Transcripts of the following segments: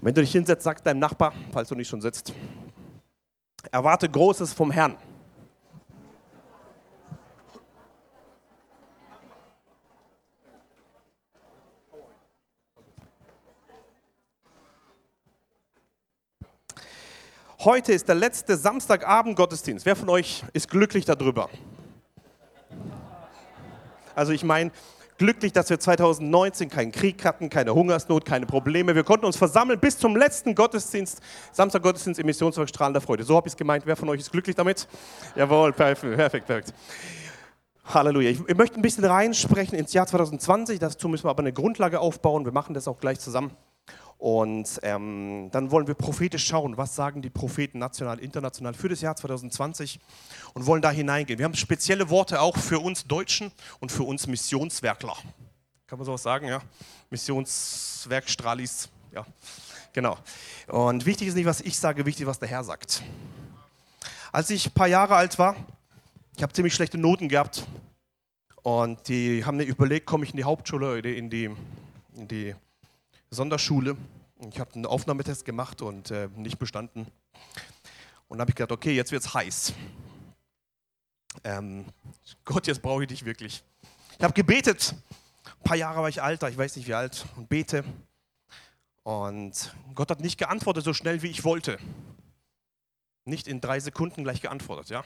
Und wenn du dich hinsetzt, sag deinem Nachbar, falls du nicht schon sitzt, erwarte Großes vom Herrn. Heute ist der letzte Samstagabend Gottesdienst. Wer von euch ist glücklich darüber? Also ich meine, glücklich, dass wir 2019 keinen Krieg hatten, keine Hungersnot, keine Probleme. Wir konnten uns versammeln bis zum letzten Gottesdienst, Samstag Gottesdienst im Missionswerk Strahlender Freude. So habe ich es gemeint. Wer von euch ist glücklich damit? Jawohl, perfekt, perfekt. perfekt. Halleluja. Ich, ich möchte ein bisschen reinsprechen ins Jahr 2020. Dazu müssen wir aber eine Grundlage aufbauen. Wir machen das auch gleich zusammen. Und ähm, dann wollen wir prophetisch schauen, was sagen die Propheten national, international für das Jahr 2020 und wollen da hineingehen. Wir haben spezielle Worte auch für uns Deutschen und für uns Missionswerkler. Kann man sowas sagen, ja? Missionswerkstralis, ja, genau. Und wichtig ist nicht, was ich sage, wichtig, was der Herr sagt. Als ich ein paar Jahre alt war, ich habe ziemlich schlechte Noten gehabt und die haben mir überlegt, komme ich in die Hauptschule oder in die, in die Sonderschule. Ich habe einen Aufnahmetest gemacht und äh, nicht bestanden. Und dann habe ich gedacht, okay, jetzt wird es heiß. Ähm, Gott, jetzt brauche ich dich wirklich. Ich habe gebetet. Ein paar Jahre war ich alter, ich weiß nicht wie alt, und bete. Und Gott hat nicht geantwortet so schnell, wie ich wollte nicht in drei Sekunden gleich geantwortet. Ja?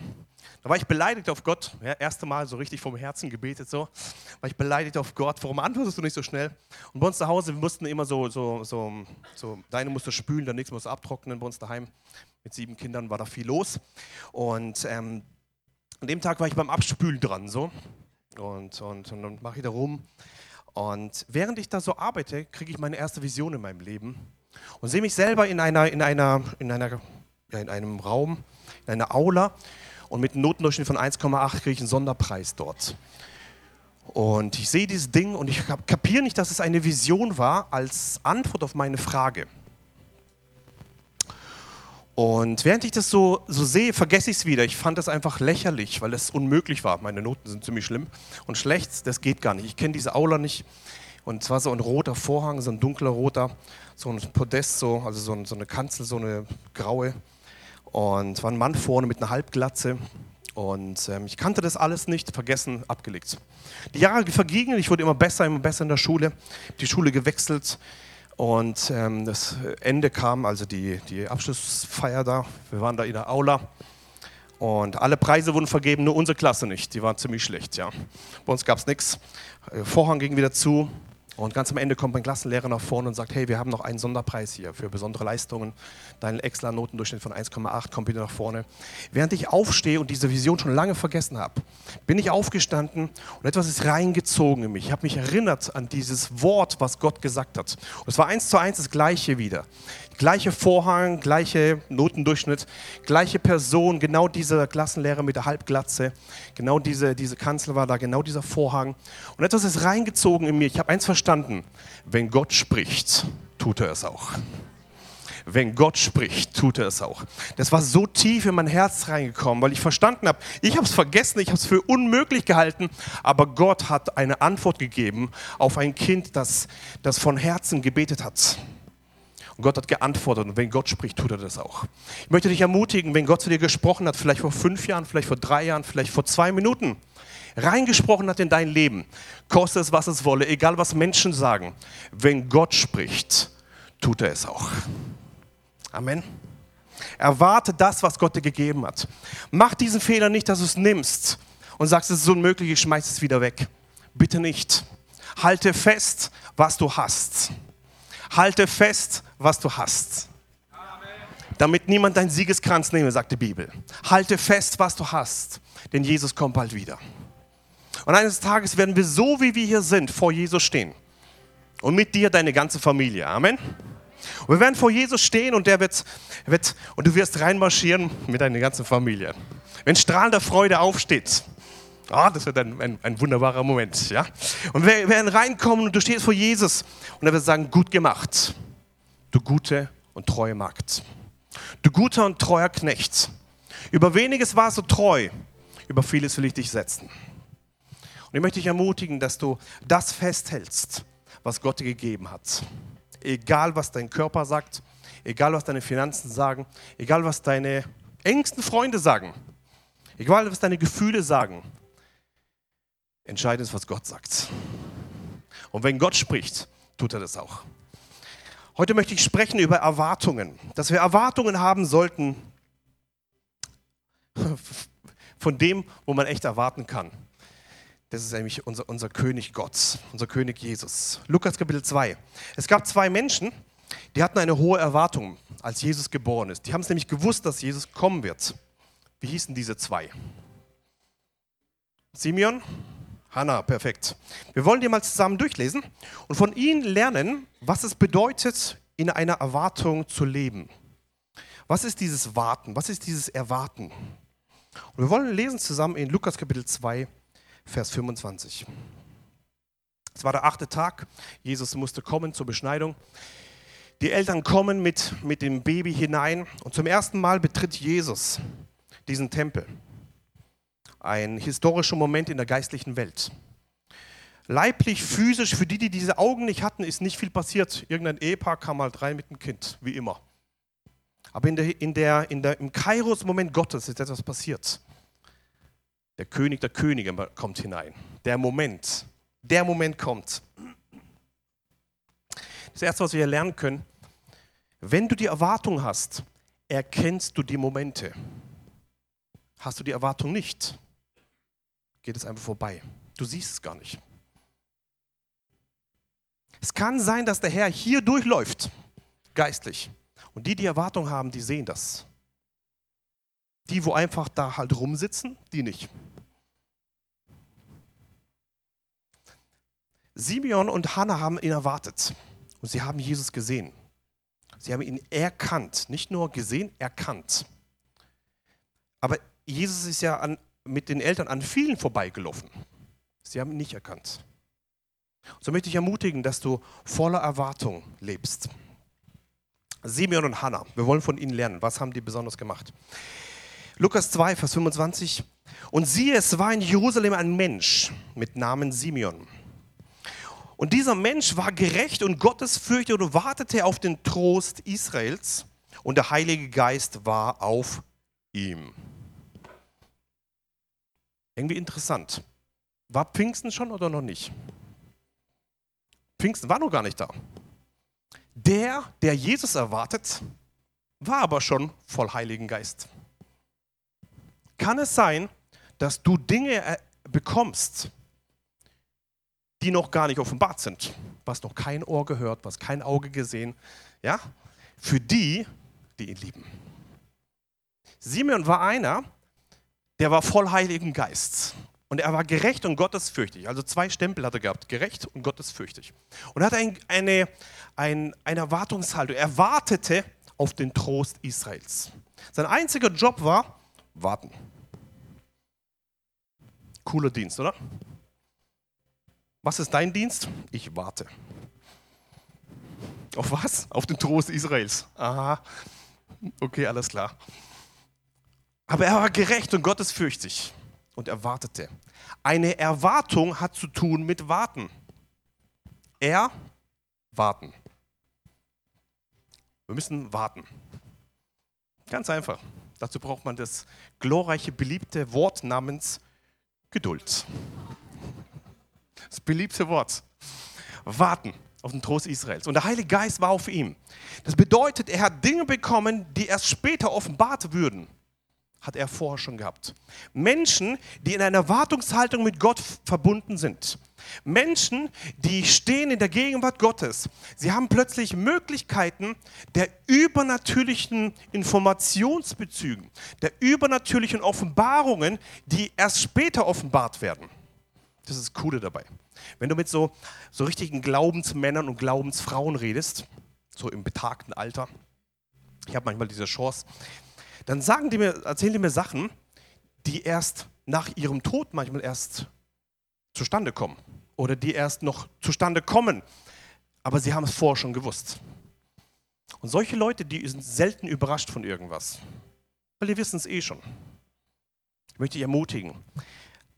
Da war ich beleidigt auf Gott. Ja, erste Mal so richtig vom Herzen gebetet. So. War ich beleidigt auf Gott. Warum antwortest du nicht so schnell? Und bei uns zu Hause, wir mussten immer so, so, so, so deine musste spülen, der nächste musste abtrocknen. Bei uns daheim mit sieben Kindern war da viel los. Und ähm, an dem Tag war ich beim Abspülen dran. So. Und, und, und dann mache ich da rum. Und während ich da so arbeite, kriege ich meine erste Vision in meinem Leben und sehe mich selber in einer, in einer, in einer in einem Raum, in einer Aula und mit einem Notendurchschnitt von 1,8 kriege ich einen Sonderpreis dort. Und ich sehe dieses Ding und ich kapiere nicht, dass es eine Vision war als Antwort auf meine Frage. Und während ich das so, so sehe, vergesse ich es wieder. Ich fand das einfach lächerlich, weil es unmöglich war. Meine Noten sind ziemlich schlimm und schlecht, das geht gar nicht. Ich kenne diese Aula nicht. Und zwar so ein roter Vorhang, so ein dunkler roter, so ein Podest, so, also so, so eine Kanzel, so eine graue. Und war ein Mann vorne mit einer Halbglatze. Und ähm, ich kannte das alles nicht, vergessen, abgelegt. Die Jahre vergingen, ich wurde immer besser, immer besser in der Schule. Die Schule gewechselt und ähm, das Ende kam, also die, die Abschlussfeier da. Wir waren da in der Aula und alle Preise wurden vergeben, nur unsere Klasse nicht. Die war ziemlich schlecht, ja. Bei uns gab es nichts. Vorhang ging wieder zu. Und ganz am Ende kommt mein Klassenlehrer nach vorne und sagt, hey, wir haben noch einen Sonderpreis hier für besondere Leistungen. Dein Extra-Notendurchschnitt von 1,8 kommt wieder nach vorne. Während ich aufstehe und diese Vision schon lange vergessen habe, bin ich aufgestanden und etwas ist reingezogen in mich. Ich habe mich erinnert an dieses Wort, was Gott gesagt hat. Und es war eins zu eins das Gleiche wieder. Gleiche Vorhang, gleiche Notendurchschnitt, gleiche Person, genau dieser Klassenlehrer mit der Halbglatze, genau diese, diese Kanzel war da, genau dieser Vorhang. Und etwas ist reingezogen in mir. Ich habe eins verstanden. Wenn Gott spricht, tut er es auch. Wenn Gott spricht, tut er es auch. Das war so tief in mein Herz reingekommen, weil ich verstanden habe, ich habe es vergessen, ich habe es für unmöglich gehalten, aber Gott hat eine Antwort gegeben auf ein Kind, das, das von Herzen gebetet hat. Und Gott hat geantwortet und wenn Gott spricht, tut er das auch. Ich möchte dich ermutigen, wenn Gott zu dir gesprochen hat, vielleicht vor fünf Jahren, vielleicht vor drei Jahren, vielleicht vor zwei Minuten, reingesprochen hat in dein Leben, koste es, was es wolle, egal was Menschen sagen, wenn Gott spricht, tut er es auch. Amen. Erwarte das, was Gott dir gegeben hat. Mach diesen Fehler nicht, dass du es nimmst und sagst, es ist unmöglich, ich schmeiß es wieder weg. Bitte nicht. Halte fest, was du hast. Halte fest, was du hast. Damit niemand deinen Siegeskranz nehme, sagt die Bibel. Halte fest, was du hast, denn Jesus kommt bald wieder. Und eines Tages werden wir so, wie wir hier sind, vor Jesus stehen. Und mit dir deine ganze Familie. Amen. Und wir werden vor Jesus stehen und der wird, wird und du wirst reinmarschieren mit deiner ganzen Familie. Wenn strahlender Freude aufsteht, Ah, das wird ein, ein, ein, wunderbarer Moment. Ja? Und wir werden reinkommen und du stehst vor Jesus und er wird sagen, gut gemacht, du gute und treue Magd. Du guter und treuer Knecht. Über weniges warst du treu, über vieles will ich dich setzen. Und ich möchte dich ermutigen, dass du das festhältst, was Gott dir gegeben hat. egal was dein Körper sagt, egal was deine Finanzen sagen, egal was deine engsten Freunde sagen, egal was deine Gefühle sagen. Entscheidend ist, was Gott sagt. Und wenn Gott spricht, tut er das auch. Heute möchte ich sprechen über Erwartungen, dass wir Erwartungen haben sollten von dem, wo man echt erwarten kann. Das ist nämlich unser, unser König Gott, unser König Jesus. Lukas Kapitel 2. Es gab zwei Menschen, die hatten eine hohe Erwartung, als Jesus geboren ist. Die haben es nämlich gewusst, dass Jesus kommen wird. Wie hießen diese zwei? Simeon, Hannah, perfekt. Wir wollen die mal zusammen durchlesen und von ihnen lernen, was es bedeutet, in einer Erwartung zu leben. Was ist dieses Warten? Was ist dieses Erwarten? Und wir wollen lesen zusammen in Lukas Kapitel 2, Vers 25. Es war der achte Tag. Jesus musste kommen zur Beschneidung. Die Eltern kommen mit, mit dem Baby hinein und zum ersten Mal betritt Jesus diesen Tempel. Ein historischer Moment in der geistlichen Welt. Leiblich, physisch, für die, die diese Augen nicht hatten, ist nicht viel passiert. Irgendein Ehepaar kam mal rein mit dem Kind, wie immer. Aber in der, in der, in der, im Kairos-Moment Gottes ist etwas passiert. Der König der Könige kommt hinein. Der Moment. Der Moment kommt. Das Erste, was wir hier lernen können, wenn du die Erwartung hast, erkennst du die Momente. Hast du die Erwartung nicht, geht es einfach vorbei. Du siehst es gar nicht. Es kann sein, dass der Herr hier durchläuft, geistlich. Und die, die Erwartung haben, die sehen das. Die, wo einfach da halt rumsitzen, die nicht. Simeon und Hannah haben ihn erwartet und sie haben Jesus gesehen. Sie haben ihn erkannt, nicht nur gesehen, erkannt. Aber Jesus ist ja an, mit den Eltern an vielen vorbeigelaufen. Sie haben ihn nicht erkannt. So möchte ich ermutigen, dass du voller Erwartung lebst. Simeon und Hannah, wir wollen von ihnen lernen. Was haben die besonders gemacht? Lukas 2, Vers 25. Und siehe, es war in Jerusalem ein Mensch mit Namen Simeon. Und dieser Mensch war gerecht und gottesfürchtig und wartete auf den Trost Israels. Und der Heilige Geist war auf ihm. Irgendwie interessant. War Pfingsten schon oder noch nicht? Pfingsten war noch gar nicht da. Der, der Jesus erwartet, war aber schon voll Heiligen Geist. Kann es sein, dass du Dinge äh, bekommst, die noch gar nicht offenbart sind, was noch kein Ohr gehört, was kein Auge gesehen, ja, für die, die ihn lieben. Simeon war einer, der war voll Heiligen Geist. Und er war gerecht und gottesfürchtig. Also zwei Stempel hat er gehabt, gerecht und gottesfürchtig. Und er hatte ein, eine, ein, eine Erwartungshaltung. Er wartete auf den Trost Israels. Sein einziger Job war warten. Cooler Dienst, oder? Was ist dein Dienst? Ich warte. Auf was? Auf den Trost Israels. Aha. Okay, alles klar. Aber er war gerecht und gottesfürchtig und erwartete. Eine Erwartung hat zu tun mit Warten. Er warten. Wir müssen warten. Ganz einfach. Dazu braucht man das glorreiche, beliebte Wort namens Geduld. Das beliebte Wort. Warten auf den Trost Israels. Und der Heilige Geist war auf ihm. Das bedeutet, er hat Dinge bekommen, die erst später offenbart würden hat er vorher schon gehabt. Menschen, die in einer Erwartungshaltung mit Gott verbunden sind. Menschen, die stehen in der Gegenwart Gottes. Sie haben plötzlich Möglichkeiten der übernatürlichen Informationsbezügen, der übernatürlichen Offenbarungen, die erst später offenbart werden. Das ist das Coole dabei. Wenn du mit so, so richtigen Glaubensmännern und Glaubensfrauen redest, so im betagten Alter, ich habe manchmal diese Chance, dann sagen die mir, erzählen die mir Sachen, die erst nach ihrem Tod manchmal erst zustande kommen oder die erst noch zustande kommen. Aber sie haben es vorher schon gewusst. Und solche Leute, die sind selten überrascht von irgendwas, weil die wissen es eh schon. Ich möchte dich ermutigen,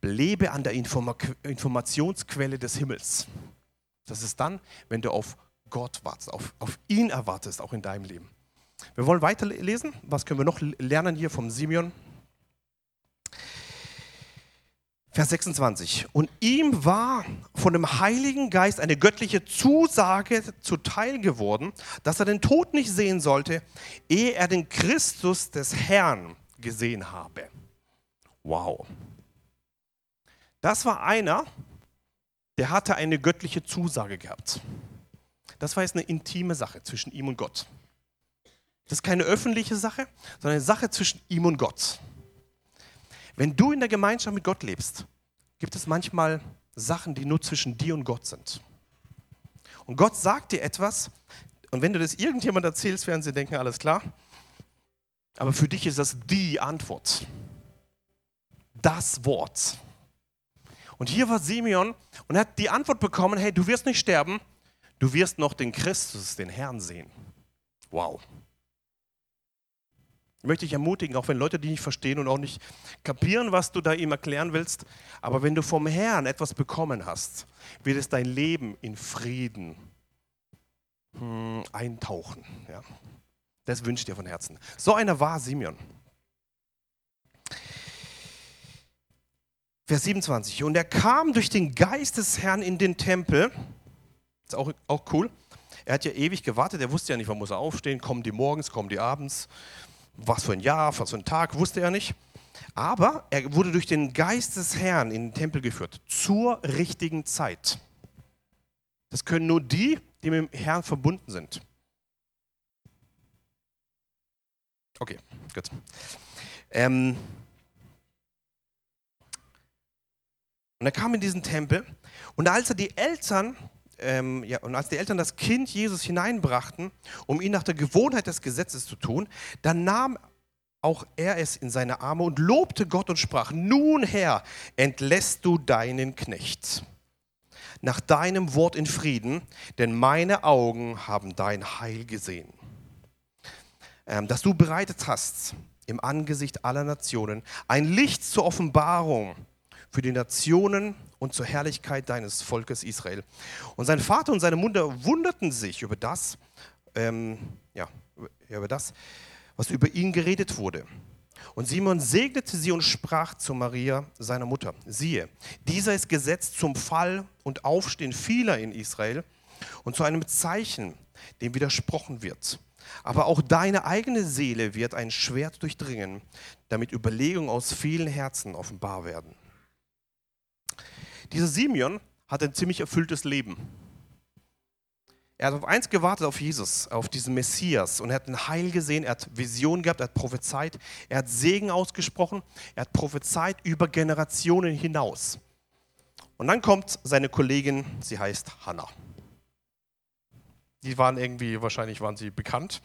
lebe an der Informa Informationsquelle des Himmels. Das ist dann, wenn du auf Gott wartest, auf, auf ihn erwartest, auch in deinem Leben. Wir wollen weiterlesen. Was können wir noch lernen hier vom Simeon? Vers 26. Und ihm war von dem Heiligen Geist eine göttliche Zusage zuteil geworden, dass er den Tod nicht sehen sollte, ehe er den Christus des Herrn gesehen habe. Wow. Das war einer, der hatte eine göttliche Zusage gehabt. Das war jetzt eine intime Sache zwischen ihm und Gott. Das ist keine öffentliche Sache, sondern eine Sache zwischen ihm und Gott. Wenn du in der Gemeinschaft mit Gott lebst, gibt es manchmal Sachen, die nur zwischen dir und Gott sind. Und Gott sagt dir etwas, und wenn du das irgendjemand erzählst, werden sie denken, alles klar. Aber für dich ist das die Antwort. Das Wort. Und hier war Simeon und hat die Antwort bekommen, hey, du wirst nicht sterben, du wirst noch den Christus, den Herrn sehen. Wow. Ich möchte dich ermutigen, auch wenn Leute die nicht verstehen und auch nicht kapieren, was du da ihm erklären willst, aber wenn du vom Herrn etwas bekommen hast, wird es dein Leben in Frieden hm, eintauchen. Ja. Das wünsche ich dir von Herzen. So einer war Simeon. Vers 27. Und er kam durch den Geist des Herrn in den Tempel. Ist auch, auch cool. Er hat ja ewig gewartet. Er wusste ja nicht, wann muss er aufstehen. Kommen die morgens, kommen die abends. Was für ein Jahr, was für ein Tag, wusste er nicht. Aber er wurde durch den Geist des Herrn in den Tempel geführt. Zur richtigen Zeit. Das können nur die, die mit dem Herrn verbunden sind. Okay, gut. Ähm, und er kam in diesen Tempel und als er die Eltern, ähm, ja, und als die Eltern das Kind Jesus hineinbrachten, um ihn nach der Gewohnheit des Gesetzes zu tun, dann nahm auch er es in seine Arme und lobte Gott und sprach, nun Herr, entlässt du deinen Knecht nach deinem Wort in Frieden, denn meine Augen haben dein Heil gesehen ähm, das du bereitet hast im Angesicht aller Nationen, ein Licht zur Offenbarung für die Nationen und zur Herrlichkeit deines Volkes Israel. Und sein Vater und seine Mutter wunderten sich über das, ähm, ja, über das, was über ihn geredet wurde. Und Simon segnete sie und sprach zu Maria, seiner Mutter, siehe, dieser ist gesetzt zum Fall und Aufstehen vieler in Israel und zu einem Zeichen, dem widersprochen wird. Aber auch deine eigene Seele wird ein Schwert durchdringen, damit Überlegungen aus vielen Herzen offenbar werden. Dieser Simeon hat ein ziemlich erfülltes Leben. Er hat auf eins gewartet, auf Jesus, auf diesen Messias. Und er hat ein Heil gesehen, er hat Vision gehabt, er hat prophezeit, er hat Segen ausgesprochen, er hat prophezeit über Generationen hinaus. Und dann kommt seine Kollegin, sie heißt Hannah die waren irgendwie, wahrscheinlich waren sie bekannt,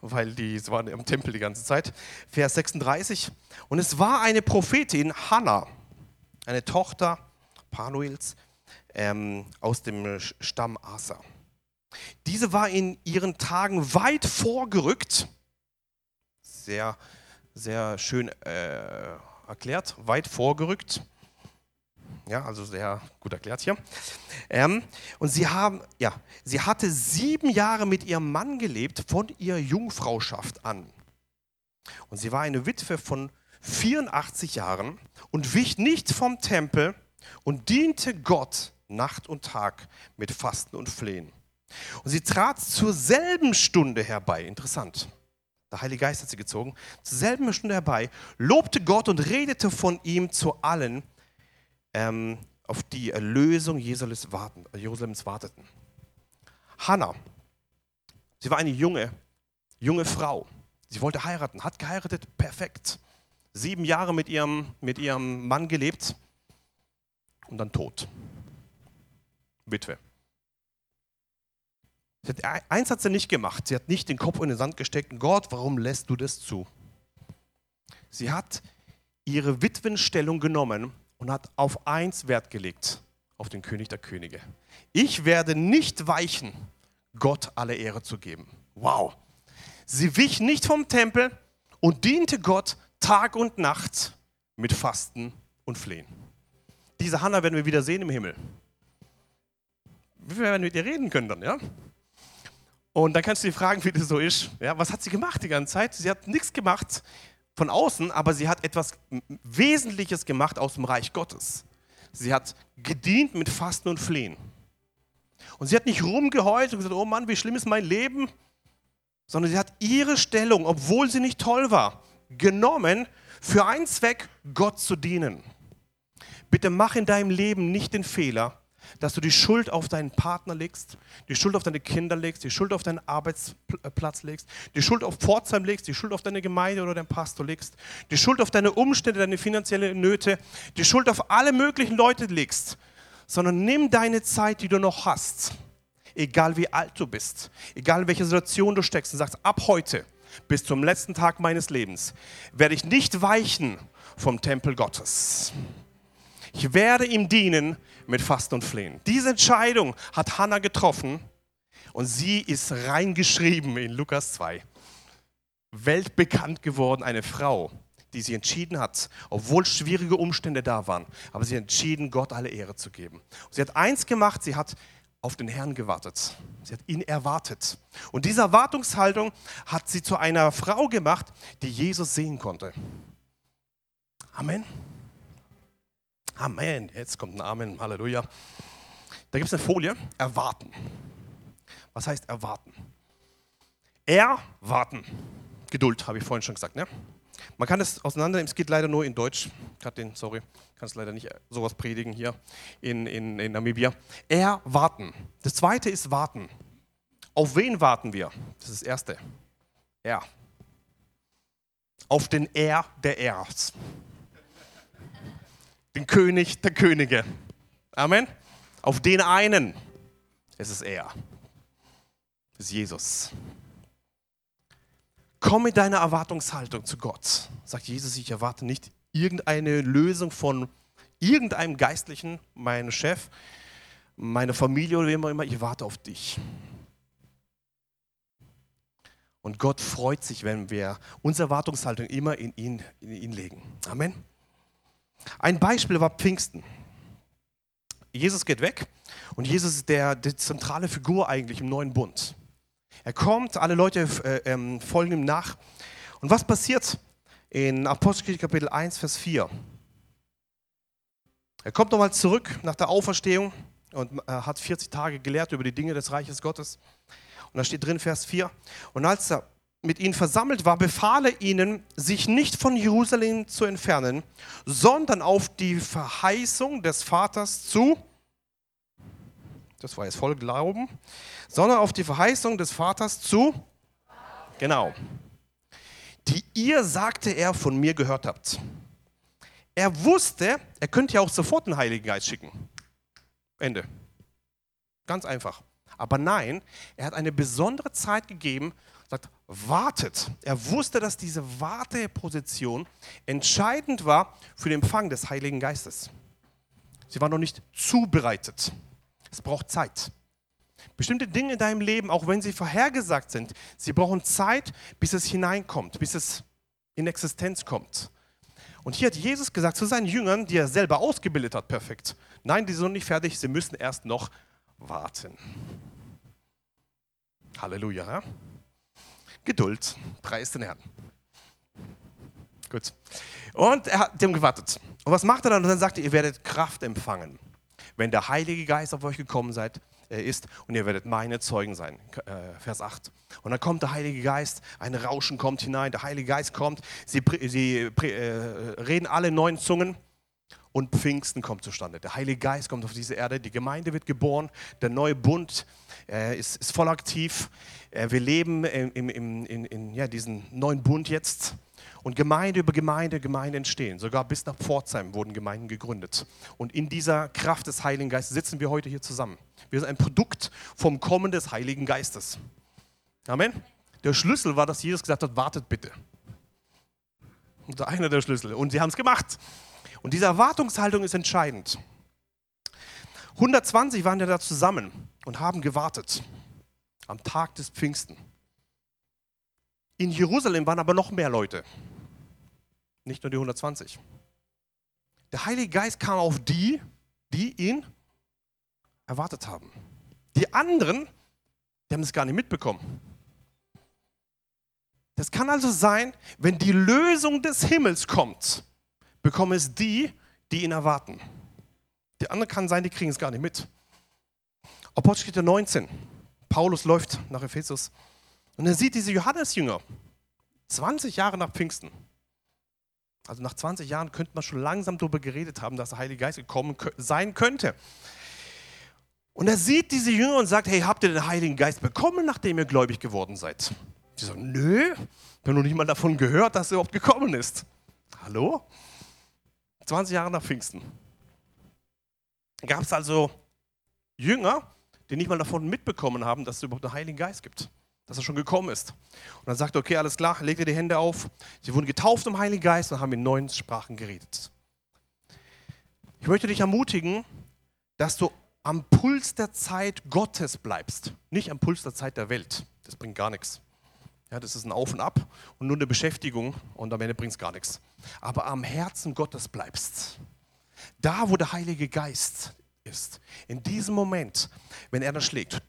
weil die waren im Tempel die ganze Zeit. Vers 36. Und es war eine Prophetin, Hannah, eine Tochter Panuels ähm, aus dem Stamm Asa. Diese war in ihren Tagen weit vorgerückt, sehr, sehr schön äh, erklärt, weit vorgerückt ja, also sehr gut erklärt hier. Ähm, und sie, haben, ja, sie hatte sieben Jahre mit ihrem Mann gelebt, von ihrer Jungfrauschaft an. Und sie war eine Witwe von 84 Jahren und wich nicht vom Tempel und diente Gott Nacht und Tag mit Fasten und Flehen. Und sie trat zur selben Stunde herbei, interessant. Der Heilige Geist hat sie gezogen, zur selben Stunde herbei, lobte Gott und redete von ihm zu allen, ähm, auf die Erlösung Jerusalems, warteten. Hannah, sie war eine junge, junge Frau. Sie wollte heiraten, hat geheiratet, perfekt. Sieben Jahre mit ihrem, mit ihrem Mann gelebt und dann tot. Witwe. Hat, eins hat sie nicht gemacht. Sie hat nicht den Kopf in den Sand gesteckt. Gott, warum lässt du das zu? Sie hat ihre Witwenstellung genommen und hat auf eins Wert gelegt, auf den König der Könige. Ich werde nicht weichen, Gott alle Ehre zu geben. Wow. Sie wich nicht vom Tempel und diente Gott Tag und Nacht mit Fasten und Flehen. Diese Hannah werden wir wieder sehen im Himmel. Wir werden mit ihr reden können dann, ja? Und dann kannst du dich fragen, wie das so ist. Ja, was hat sie gemacht die ganze Zeit? Sie hat nichts gemacht von außen, aber sie hat etwas Wesentliches gemacht aus dem Reich Gottes. Sie hat gedient mit Fasten und Flehen. Und sie hat nicht rumgeheult und gesagt, oh Mann, wie schlimm ist mein Leben, sondern sie hat ihre Stellung, obwohl sie nicht toll war, genommen für einen Zweck, Gott zu dienen. Bitte mach in deinem Leben nicht den Fehler, dass du die Schuld auf deinen Partner legst, die Schuld auf deine Kinder legst, die Schuld auf deinen Arbeitsplatz legst, die Schuld auf Pforzheim legst, die Schuld auf deine Gemeinde oder deinen Pastor legst, die Schuld auf deine Umstände, deine finanziellen Nöte, die Schuld auf alle möglichen Leute legst, sondern nimm deine Zeit, die du noch hast, egal wie alt du bist, egal in welcher Situation du steckst und sagst, ab heute bis zum letzten Tag meines Lebens werde ich nicht weichen vom Tempel Gottes. Ich werde ihm dienen mit Fasten und Flehen. Diese Entscheidung hat Hannah getroffen und sie ist reingeschrieben in Lukas 2. Weltbekannt geworden, eine Frau, die sich entschieden hat, obwohl schwierige Umstände da waren, aber sie entschieden, Gott alle Ehre zu geben. Und sie hat eins gemacht, sie hat auf den Herrn gewartet. Sie hat ihn erwartet. Und diese Erwartungshaltung hat sie zu einer Frau gemacht, die Jesus sehen konnte. Amen. Amen. Jetzt kommt ein Amen. Halleluja. Da gibt es eine Folie. Erwarten. Was heißt erwarten? Erwarten. Geduld, habe ich vorhin schon gesagt. Ne? Man kann es auseinandernehmen, es geht leider nur in Deutsch. Den, sorry, kann es leider nicht sowas predigen hier in, in, in Namibia. Erwarten. Das zweite ist warten. Auf wen warten wir? Das ist das erste. Er. Auf den Er der Ers den König der Könige. Amen. Auf den einen ist es er. Es ist Jesus. Komm mit deiner Erwartungshaltung zu Gott. Sagt Jesus, ich erwarte nicht irgendeine Lösung von irgendeinem Geistlichen, meinem Chef, meiner Familie oder wem auch immer. Ich warte auf dich. Und Gott freut sich, wenn wir unsere Erwartungshaltung immer in ihn, in ihn legen. Amen. Ein Beispiel war Pfingsten. Jesus geht weg und Jesus ist der, die zentrale Figur eigentlich im neuen Bund. Er kommt, alle Leute äh, ähm, folgen ihm nach. Und was passiert in Apostelgeschichte Kapitel 1, Vers 4? Er kommt nochmal zurück nach der Auferstehung und äh, hat 40 Tage gelehrt über die Dinge des Reiches Gottes. Und da steht drin, Vers 4. Und als er mit ihnen versammelt war, befahl er ihnen, sich nicht von Jerusalem zu entfernen, sondern auf die Verheißung des Vaters zu, das war jetzt voll Glauben, sondern auf die Verheißung des Vaters zu, genau, die ihr, sagte er, von mir gehört habt. Er wusste, er könnte ja auch sofort den Heiligen Geist schicken. Ende. Ganz einfach. Aber nein, er hat eine besondere Zeit gegeben, sagt, wartet. Er wusste, dass diese Warteposition entscheidend war für den Empfang des Heiligen Geistes. Sie war noch nicht zubereitet. Es braucht Zeit. Bestimmte Dinge in deinem Leben, auch wenn sie vorhergesagt sind, sie brauchen Zeit, bis es hineinkommt, bis es in Existenz kommt. Und hier hat Jesus gesagt zu seinen Jüngern, die er selber ausgebildet hat, perfekt. Nein, die sind noch nicht fertig, sie müssen erst noch warten. Halleluja. Ja? Geduld, preis den Herrn. Gut. Und er hat dem gewartet. Und was macht er dann? Und dann sagt er, ihr werdet Kraft empfangen, wenn der Heilige Geist auf euch gekommen seid, äh, ist und ihr werdet meine Zeugen sein. Äh, Vers 8. Und dann kommt der Heilige Geist, ein Rauschen kommt hinein, der Heilige Geist kommt, sie, sie äh, reden alle neuen Zungen und Pfingsten kommt zustande. Der Heilige Geist kommt auf diese Erde, die Gemeinde wird geboren, der neue Bund äh, ist, ist, voll aktiv. Äh, wir leben im, im, in, in ja, diesen neuen Bund jetzt. Und Gemeinde über Gemeinde, Gemeinde entstehen. Sogar bis nach Pforzheim wurden Gemeinden gegründet. Und in dieser Kraft des Heiligen Geistes sitzen wir heute hier zusammen. Wir sind ein Produkt vom Kommen des Heiligen Geistes. Amen. Der Schlüssel war, dass Jesus gesagt hat, wartet bitte. Ist einer der Schlüssel. Und sie haben es gemacht. Und diese Erwartungshaltung ist entscheidend. 120 waren ja da zusammen und haben gewartet am Tag des Pfingsten. In Jerusalem waren aber noch mehr Leute, nicht nur die 120. Der Heilige Geist kam auf die, die ihn erwartet haben. Die anderen Die haben es gar nicht mitbekommen. Das kann also sein, wenn die Lösung des Himmels kommt, bekommen es die, die ihn erwarten. Die anderen kann sein, die kriegen es gar nicht mit. Apostelgeschichte 19. Paulus läuft nach Ephesus und er sieht diese Johannesjünger 20 Jahre nach Pfingsten. Also nach 20 Jahren könnte man schon langsam darüber geredet haben, dass der Heilige Geist gekommen sein könnte. Und er sieht diese Jünger und sagt, hey, habt ihr den Heiligen Geist bekommen, nachdem ihr gläubig geworden seid? Die sagen, nö, ich habe noch nicht mal davon gehört, dass er überhaupt gekommen ist. Hallo? 20 Jahre nach Pfingsten. Gab es also Jünger, die nicht mal davon mitbekommen haben, dass es überhaupt einen Heiligen Geist gibt, dass er schon gekommen ist. Und dann sagt er, okay, alles klar, legt ihr die Hände auf. Sie wurden getauft im Heiligen Geist und haben in neuen Sprachen geredet. Ich möchte dich ermutigen, dass du am Puls der Zeit Gottes bleibst, nicht am Puls der Zeit der Welt. Das bringt gar nichts. Ja, das ist ein Auf und Ab und nur eine Beschäftigung und am Ende bringt es gar nichts. Aber am Herzen Gottes bleibst. Da, wo der Heilige Geist ist, in diesem Moment, wenn er das schlägt,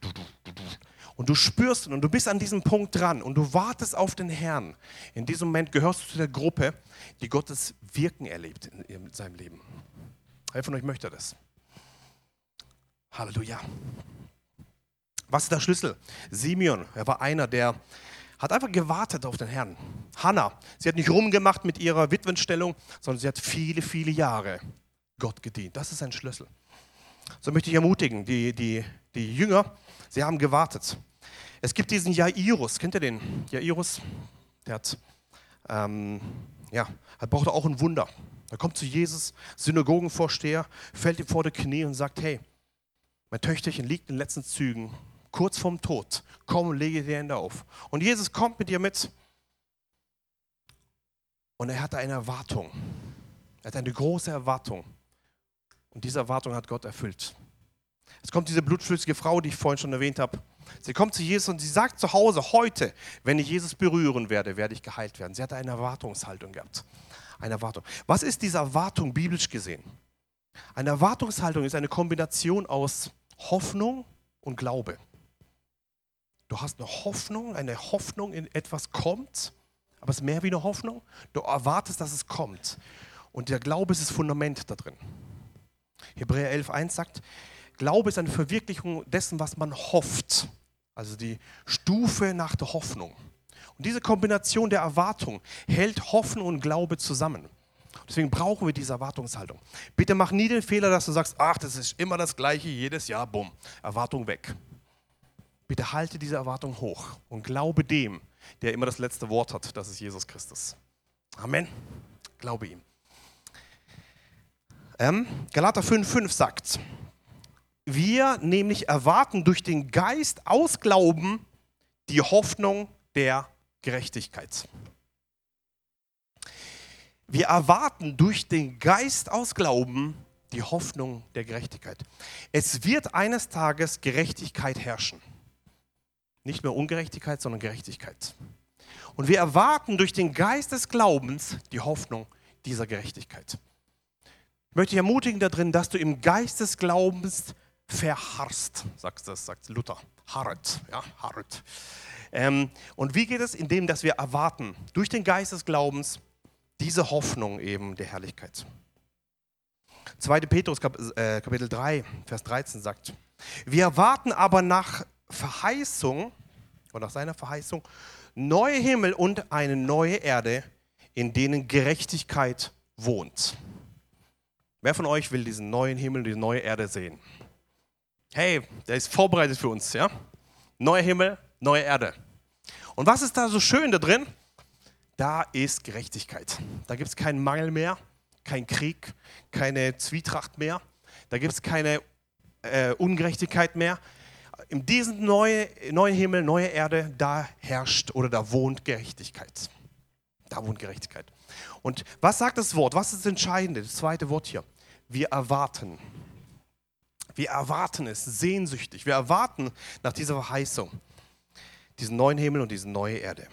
und du spürst und du bist an diesem Punkt dran und du wartest auf den Herrn, in diesem Moment gehörst du zu der Gruppe, die Gottes Wirken erlebt in seinem Leben. Wer von euch möchte das? Halleluja. Was ist der Schlüssel? Simeon, er war einer, der hat einfach gewartet auf den Herrn. Hannah, sie hat nicht rumgemacht mit ihrer Witwenstellung, sondern sie hat viele, viele Jahre Gott gedient. Das ist ein Schlüssel. So möchte ich ermutigen, die, die, die Jünger, sie haben gewartet. Es gibt diesen Jairus, kennt ihr den? Jairus, der hat, ähm, ja, er braucht auch ein Wunder. Er kommt zu Jesus, Synagogenvorsteher, fällt ihm vor die Knie und sagt, hey, mein Töchterchen liegt in den letzten Zügen, kurz vorm Tod. Komm und lege die Hände auf. Und Jesus kommt mit dir mit. Und er hatte eine Erwartung. Er hat eine große Erwartung. Und diese Erwartung hat Gott erfüllt. Es kommt diese blutflüssige Frau, die ich vorhin schon erwähnt habe. Sie kommt zu Jesus und sie sagt zu Hause, heute, wenn ich Jesus berühren werde, werde ich geheilt werden. Sie hatte eine Erwartungshaltung gehabt. Eine Erwartung. Was ist diese Erwartung biblisch gesehen? Eine Erwartungshaltung ist eine Kombination aus Hoffnung und Glaube. Du hast eine Hoffnung, eine Hoffnung in etwas kommt, aber es ist mehr wie eine Hoffnung. Du erwartest, dass es kommt. Und der Glaube ist das Fundament da drin. Hebräer 11.1 sagt, Glaube ist eine Verwirklichung dessen, was man hofft. Also die Stufe nach der Hoffnung. Und diese Kombination der Erwartung hält Hoffnung und Glaube zusammen. Deswegen brauchen wir diese Erwartungshaltung. Bitte mach nie den Fehler, dass du sagst, ach, das ist immer das Gleiche, jedes Jahr, bumm, Erwartung weg. Bitte halte diese Erwartung hoch und glaube dem, der immer das letzte Wort hat, das ist Jesus Christus. Amen. Glaube ihm. Ähm, Galater 5,5 sagt, wir nämlich erwarten durch den Geist aus Glauben die Hoffnung der Gerechtigkeit. Wir erwarten durch den Geist aus Glauben die Hoffnung der Gerechtigkeit. Es wird eines Tages Gerechtigkeit herrschen. Nicht mehr Ungerechtigkeit, sondern Gerechtigkeit. Und wir erwarten durch den Geist des Glaubens die Hoffnung dieser Gerechtigkeit. Möchte dich ermutigen darin, dass du im Geist des Glaubens verharrst, sagt, das sagt Luther. Harret, ja, harret. Ähm, und wie geht es? Indem, dass wir erwarten, durch den Geist des Glaubens, diese Hoffnung eben der Herrlichkeit. 2. Petrus äh, Kapitel 3, Vers 13 sagt, wir erwarten aber nach Verheißung oder nach seiner Verheißung neue Himmel und eine neue Erde, in denen Gerechtigkeit wohnt. Wer von euch will diesen neuen Himmel, diese neue Erde sehen? Hey, der ist vorbereitet für uns, ja? Neuer Himmel, neue Erde. Und was ist da so schön da drin? Da ist Gerechtigkeit. Da gibt es keinen Mangel mehr, kein Krieg, keine Zwietracht mehr. Da gibt es keine äh, Ungerechtigkeit mehr. In diesem neue, neuen Himmel, neue Erde, da herrscht oder da wohnt Gerechtigkeit. Da wohnt Gerechtigkeit. Und was sagt das Wort? Was ist das Entscheidende? Das zweite Wort hier. Wir erwarten. Wir erwarten es sehnsüchtig. Wir erwarten nach dieser Verheißung diesen neuen Himmel und diese neue Erde.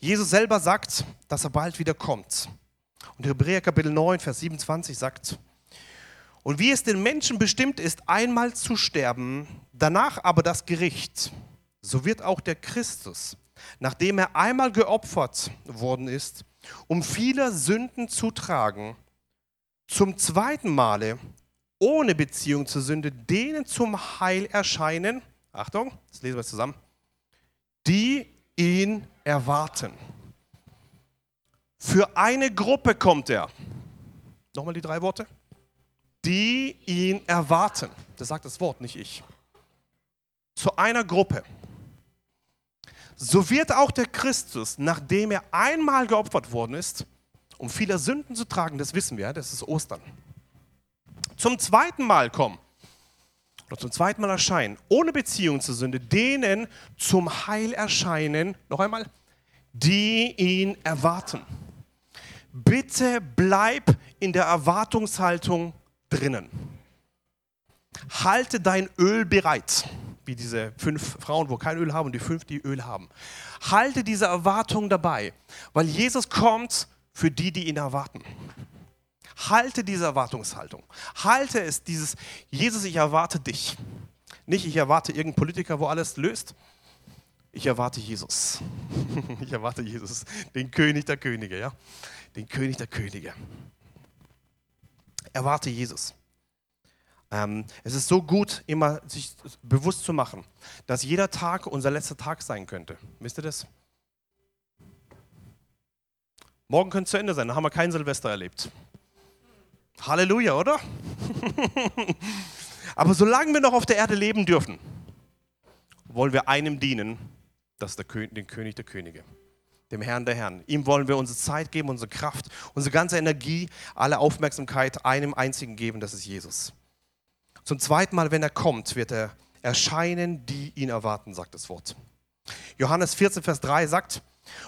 Jesus selber sagt, dass er bald wieder kommt. Und Hebräer Kapitel 9, Vers 27 sagt, und wie es den Menschen bestimmt ist, einmal zu sterben, danach aber das Gericht. so wird auch der Christus, nachdem er einmal geopfert worden ist, um viele Sünden zu tragen, zum zweiten Male ohne Beziehung zur Sünde denen zum Heil erscheinen, Achtung, das lesen wir zusammen, die ihn erwarten. Für eine Gruppe kommt er. Nochmal die drei Worte. Die ihn erwarten. Das sagt das Wort, nicht ich. Zu einer Gruppe. So wird auch der Christus, nachdem er einmal geopfert worden ist, um viele Sünden zu tragen, das wissen wir, das ist Ostern, zum zweiten Mal kommen oder zum zweiten Mal erscheinen, ohne Beziehung zur Sünde, denen zum Heil erscheinen, noch einmal, die ihn erwarten. Bitte bleib in der Erwartungshaltung drinnen. Halte dein Öl bereit, wie diese fünf Frauen, wo kein Öl haben und die fünf, die Öl haben. Halte diese Erwartung dabei, weil Jesus kommt für die, die ihn erwarten. Halte diese Erwartungshaltung. Halte es, dieses Jesus, ich erwarte dich. Nicht, ich erwarte irgendeinen Politiker, wo alles löst. Ich erwarte Jesus. Ich erwarte Jesus, den König der Könige, ja? Den König der Könige. Erwarte Jesus. Ähm, es ist so gut, immer sich bewusst zu machen, dass jeder Tag unser letzter Tag sein könnte. Wisst ihr das? Morgen könnte zu Ende sein, dann haben wir kein Silvester erlebt. Halleluja, oder? Aber solange wir noch auf der Erde leben dürfen, wollen wir einem dienen, das ist der König, den König der Könige, dem Herrn der Herren. Ihm wollen wir unsere Zeit geben, unsere Kraft, unsere ganze Energie, alle Aufmerksamkeit einem einzigen geben, das ist Jesus. Zum zweiten Mal, wenn er kommt, wird er erscheinen, die ihn erwarten, sagt das Wort. Johannes 14, Vers 3 sagt,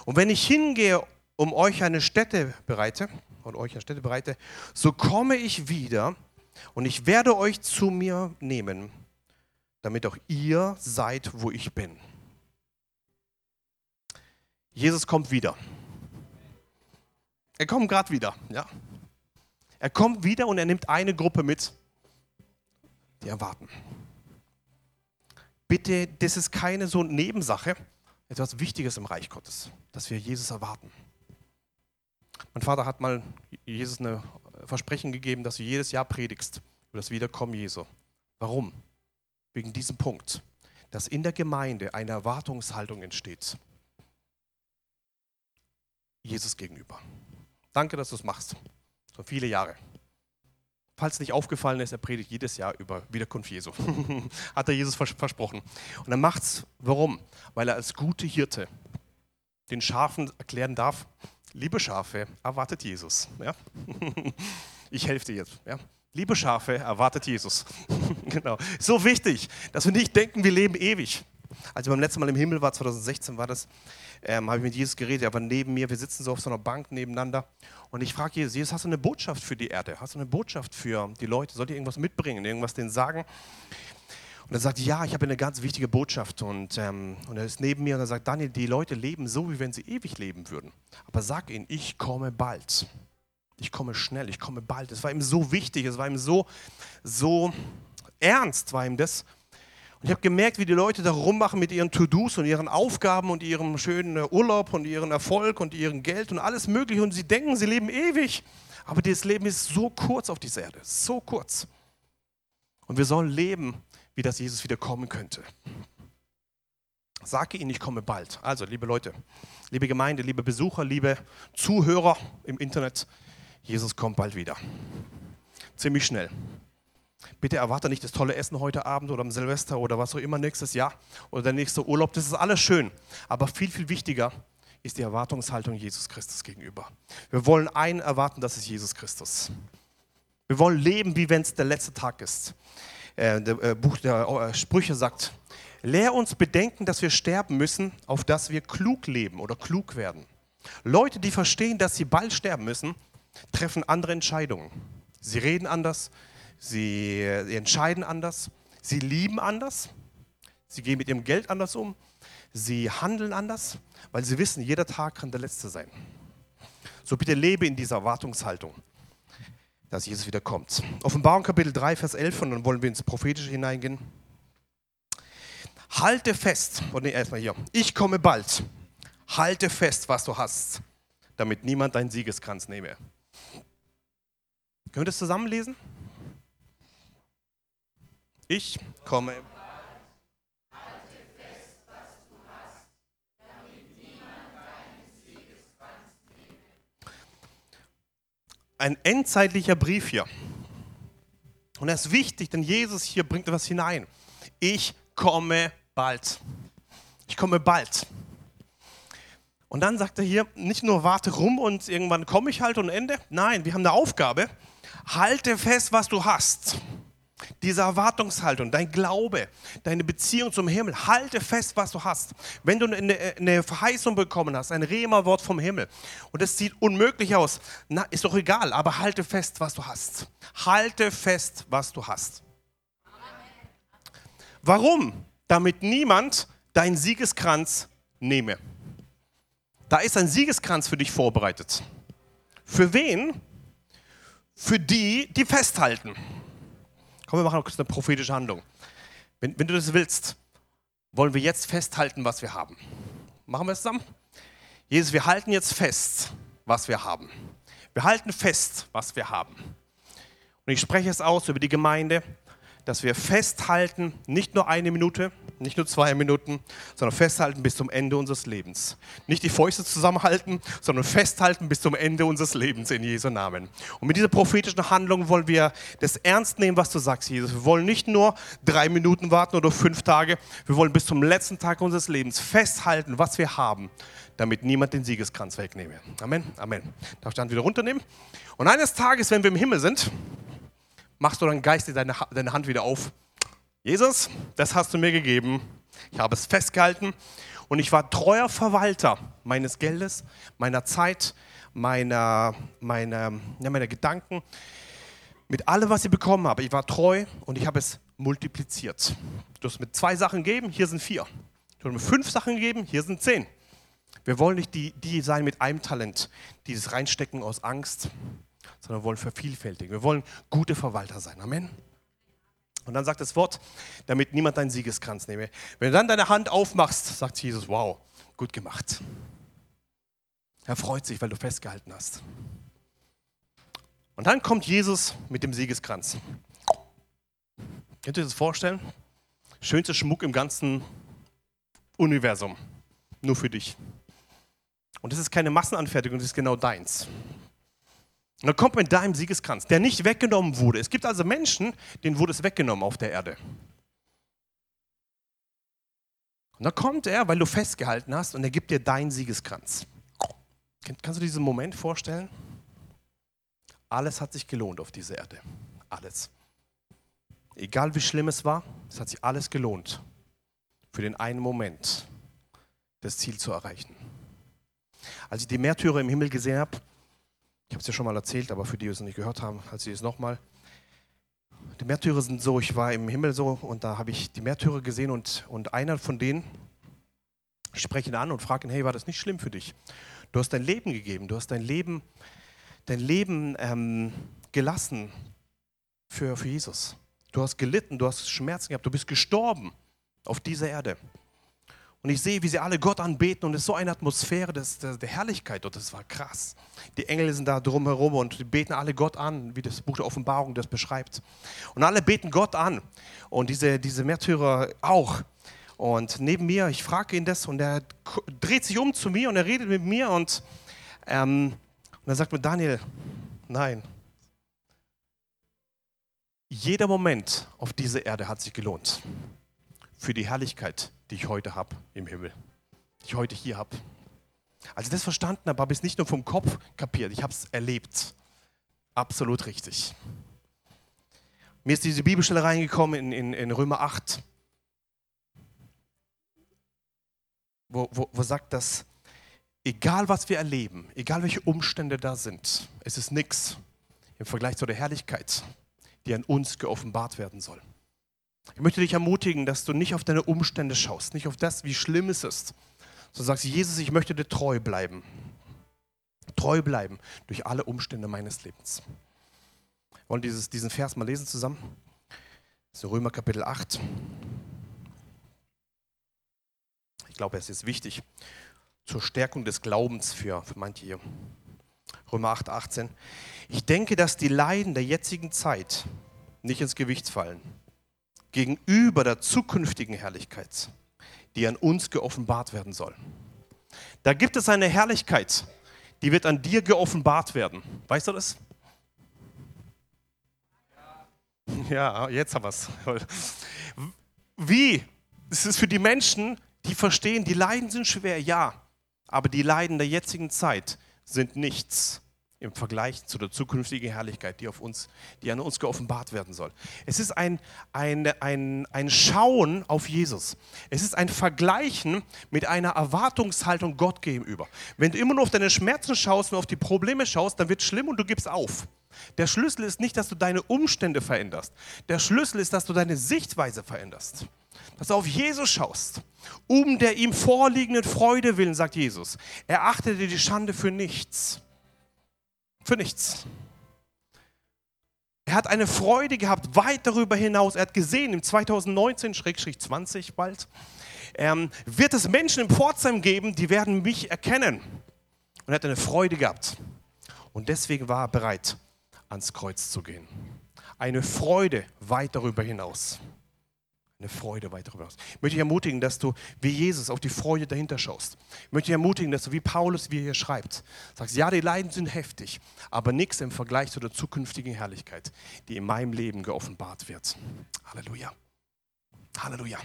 und wenn ich hingehe, um euch eine Stätte bereite, und euch eine Stätte bereite, so komme ich wieder und ich werde euch zu mir nehmen, damit auch ihr seid, wo ich bin. Jesus kommt wieder. Er kommt gerade wieder, ja. Er kommt wieder und er nimmt eine Gruppe mit, die erwarten. Bitte, das ist keine so Nebensache, etwas Wichtiges im Reich Gottes, dass wir Jesus erwarten. Mein Vater hat mal Jesus ein Versprechen gegeben, dass du jedes Jahr predigst über das Wiederkommen Jesu. Warum? Wegen diesem Punkt, dass in der Gemeinde eine Erwartungshaltung entsteht. Jesus gegenüber. Danke, dass du es machst. So viele Jahre. Falls nicht aufgefallen ist, er predigt jedes Jahr über Wiederkunft Jesu. Hat er Jesus versprochen. Und er macht es, warum? Weil er als gute Hirte den Schafen erklären darf, liebe Schafe, erwartet Jesus. Ja? Ich helfe dir jetzt. Ja? Liebe Schafe, erwartet Jesus. genau. So wichtig, dass wir nicht denken, wir leben ewig. Als ich beim letzten Mal im Himmel war, 2016 war das, ähm, habe ich mit Jesus geredet. Er war neben mir, wir sitzen so auf so einer Bank nebeneinander. Und ich frage Jesus, Jesus, hast du eine Botschaft für die Erde? Hast du eine Botschaft für die Leute? Sollt ihr irgendwas mitbringen, irgendwas denen sagen? Und er sagt, ja, ich habe eine ganz wichtige Botschaft. Und, ähm, und er ist neben mir und er sagt, Daniel, die Leute leben so, wie wenn sie ewig leben würden. Aber sag ihnen, ich komme bald. Ich komme schnell, ich komme bald. Es war ihm so wichtig, es war ihm so, so ernst, war ihm das. Und ich habe gemerkt, wie die Leute da rummachen mit ihren To-Dos und ihren Aufgaben und ihrem schönen Urlaub und ihren Erfolg und ihrem Geld und alles Mögliche. Und sie denken, sie leben ewig. Aber das Leben ist so kurz auf dieser Erde, so kurz. Und wir sollen leben wie das Jesus wieder kommen könnte. Sage ihnen, ich komme bald. Also, liebe Leute, liebe Gemeinde, liebe Besucher, liebe Zuhörer im Internet, Jesus kommt bald wieder. Ziemlich schnell. Bitte erwarte nicht das tolle Essen heute Abend oder am Silvester oder was auch immer nächstes Jahr oder der nächste Urlaub. Das ist alles schön. Aber viel, viel wichtiger ist die Erwartungshaltung Jesus Christus gegenüber. Wir wollen einen erwarten, das ist Jesus Christus. Wir wollen leben, wie wenn es der letzte Tag ist äh, der äh, Buch der äh, Sprüche sagt, lehr uns bedenken, dass wir sterben müssen, auf dass wir klug leben oder klug werden. Leute, die verstehen, dass sie bald sterben müssen, treffen andere Entscheidungen. Sie reden anders, sie, sie entscheiden anders, sie lieben anders, sie gehen mit ihrem Geld anders um, sie handeln anders, weil sie wissen, jeder Tag kann der letzte sein. So bitte lebe in dieser Erwartungshaltung dass Jesus wieder kommt. Offenbarung Kapitel 3, Vers 11, und dann wollen wir ins Prophetische hineingehen. Halte fest, und nee, erstmal hier, ich komme bald. Halte fest, was du hast, damit niemand deinen Siegeskranz nehme. Können wir das zusammenlesen? Ich komme. Ein endzeitlicher Brief hier. Und er ist wichtig, denn Jesus hier bringt etwas hinein. Ich komme bald. Ich komme bald. Und dann sagt er hier, nicht nur warte rum und irgendwann komme ich halt und Ende. Nein, wir haben eine Aufgabe. Halte fest, was du hast. Diese Erwartungshaltung, dein Glaube, deine Beziehung zum Himmel, halte fest, was du hast. Wenn du eine, eine Verheißung bekommen hast, ein Rema-Wort vom Himmel und es sieht unmöglich aus, na, ist doch egal, aber halte fest, was du hast. Halte fest, was du hast. Warum? Damit niemand deinen Siegeskranz nehme. Da ist ein Siegeskranz für dich vorbereitet. Für wen? Für die, die festhalten. Komm, wir machen kurz eine prophetische Handlung. Wenn, wenn du das willst, wollen wir jetzt festhalten, was wir haben. Machen wir es zusammen? Jesus, wir halten jetzt fest, was wir haben. Wir halten fest, was wir haben. Und ich spreche es aus über die Gemeinde, dass wir festhalten, nicht nur eine Minute, nicht nur zwei Minuten, sondern festhalten bis zum Ende unseres Lebens. Nicht die Fäuste zusammenhalten, sondern festhalten bis zum Ende unseres Lebens in Jesu Namen. Und mit dieser prophetischen Handlung wollen wir das ernst nehmen, was du sagst, Jesus. Wir wollen nicht nur drei Minuten warten oder fünf Tage, wir wollen bis zum letzten Tag unseres Lebens festhalten, was wir haben, damit niemand den Siegeskranz wegnehme. Amen. Amen. Darf ich dann wieder runternehmen? Und eines Tages, wenn wir im Himmel sind, machst du dann geistig deine, deine Hand wieder auf. Jesus, das hast du mir gegeben. Ich habe es festgehalten und ich war treuer Verwalter meines Geldes, meiner Zeit, meiner, meiner, ja, meiner Gedanken, mit allem, was ich bekommen habe. Ich war treu und ich habe es multipliziert. Du hast mir zwei Sachen gegeben, hier sind vier. Du hast mir fünf Sachen gegeben, hier sind zehn. Wir wollen nicht die, die sein mit einem Talent, dieses reinstecken aus Angst, sondern wir wollen vervielfältigen. Wir wollen gute Verwalter sein. Amen. Und dann sagt das Wort, damit niemand deinen Siegeskranz nehme. Wenn du dann deine Hand aufmachst, sagt Jesus, wow, gut gemacht. Er freut sich, weil du festgehalten hast. Und dann kommt Jesus mit dem Siegeskranz. Könnt ihr euch das vorstellen? Schönster Schmuck im ganzen Universum. Nur für dich. Und das ist keine Massenanfertigung, das ist genau deins. Und dann kommt mit deinem Siegeskranz, der nicht weggenommen wurde. Es gibt also Menschen, denen wurde es weggenommen auf der Erde. Und dann kommt er, weil du festgehalten hast, und er gibt dir deinen Siegeskranz. Kannst du diesen Moment vorstellen? Alles hat sich gelohnt auf dieser Erde. Alles. Egal wie schlimm es war, es hat sich alles gelohnt, für den einen Moment das Ziel zu erreichen. Als ich die Märtyrer im Himmel gesehen habe, ich habe es ja schon mal erzählt, aber für die, die es nicht gehört haben, erzähle ich es nochmal. Die Märtyrer sind so, ich war im Himmel so und da habe ich die Märtyrer gesehen und, und einer von denen, ich spreche ihn an und frage ihn, hey, war das nicht schlimm für dich? Du hast dein Leben gegeben, du hast dein Leben, dein Leben ähm, gelassen für, für Jesus. Du hast gelitten, du hast Schmerzen gehabt, du bist gestorben auf dieser Erde. Und ich sehe, wie sie alle Gott anbeten und es ist so eine Atmosphäre des, der, der Herrlichkeit und das war krass. Die Engel sind da drumherum und beten alle Gott an, wie das Buch der Offenbarung das beschreibt. Und alle beten Gott an und diese, diese Märtyrer auch. Und neben mir, ich frage ihn das und er dreht sich um zu mir und er redet mit mir und, ähm, und er sagt mir, Daniel, nein. Jeder Moment auf dieser Erde hat sich gelohnt für die Herrlichkeit, die ich heute habe im Himmel, die ich heute hier habe. Als ich das verstanden habe, habe ich es nicht nur vom Kopf kapiert, ich habe es erlebt. Absolut richtig. Mir ist diese Bibelstelle reingekommen in, in, in Römer 8, wo, wo, wo sagt das, egal was wir erleben, egal welche Umstände da sind, es ist nichts im Vergleich zu der Herrlichkeit, die an uns geoffenbart werden soll. Ich möchte dich ermutigen, dass du nicht auf deine Umstände schaust, nicht auf das, wie schlimm es ist, sondern sagst, Jesus, ich möchte dir treu bleiben. Treu bleiben durch alle Umstände meines Lebens. Wir wollen dieses, diesen Vers mal lesen zusammen. Das ist Römer Kapitel 8. Ich glaube, es ist wichtig zur Stärkung des Glaubens für, für manche hier. Römer 8, 18. Ich denke, dass die Leiden der jetzigen Zeit nicht ins Gewicht fallen gegenüber der zukünftigen Herrlichkeit, die an uns geoffenbart werden soll. Da gibt es eine Herrlichkeit, die wird an dir geoffenbart werden. Weißt du das? Ja, jetzt haben wir es. Wie? Es ist für die Menschen, die verstehen, die Leiden sind schwer, ja. Aber die Leiden der jetzigen Zeit sind nichts im Vergleich zu der zukünftigen Herrlichkeit, die, auf uns, die an uns geoffenbart werden soll. Es ist ein, ein, ein, ein Schauen auf Jesus. Es ist ein Vergleichen mit einer Erwartungshaltung Gott gegenüber. Wenn du immer nur auf deine Schmerzen schaust und auf die Probleme schaust, dann wird es schlimm und du gibst auf. Der Schlüssel ist nicht, dass du deine Umstände veränderst. Der Schlüssel ist, dass du deine Sichtweise veränderst. Dass du auf Jesus schaust. Um der ihm vorliegenden Freude willen, sagt Jesus. Erachtete die Schande für nichts für nichts. Er hat eine Freude gehabt, weit darüber hinaus. Er hat gesehen, im 2019-20 bald, ähm, wird es Menschen im Pforzheim geben, die werden mich erkennen. Und er hat eine Freude gehabt. Und deswegen war er bereit, ans Kreuz zu gehen. Eine Freude weit darüber hinaus eine Freude weiter hinaus. Ich möchte dich ermutigen, dass du wie Jesus auf die Freude dahinter schaust. Ich möchte dich ermutigen, dass du wie Paulus, wie er hier schreibt, sagst, ja, die Leiden sind heftig, aber nichts im Vergleich zu der zukünftigen Herrlichkeit, die in meinem Leben geoffenbart wird. Halleluja. Halleluja.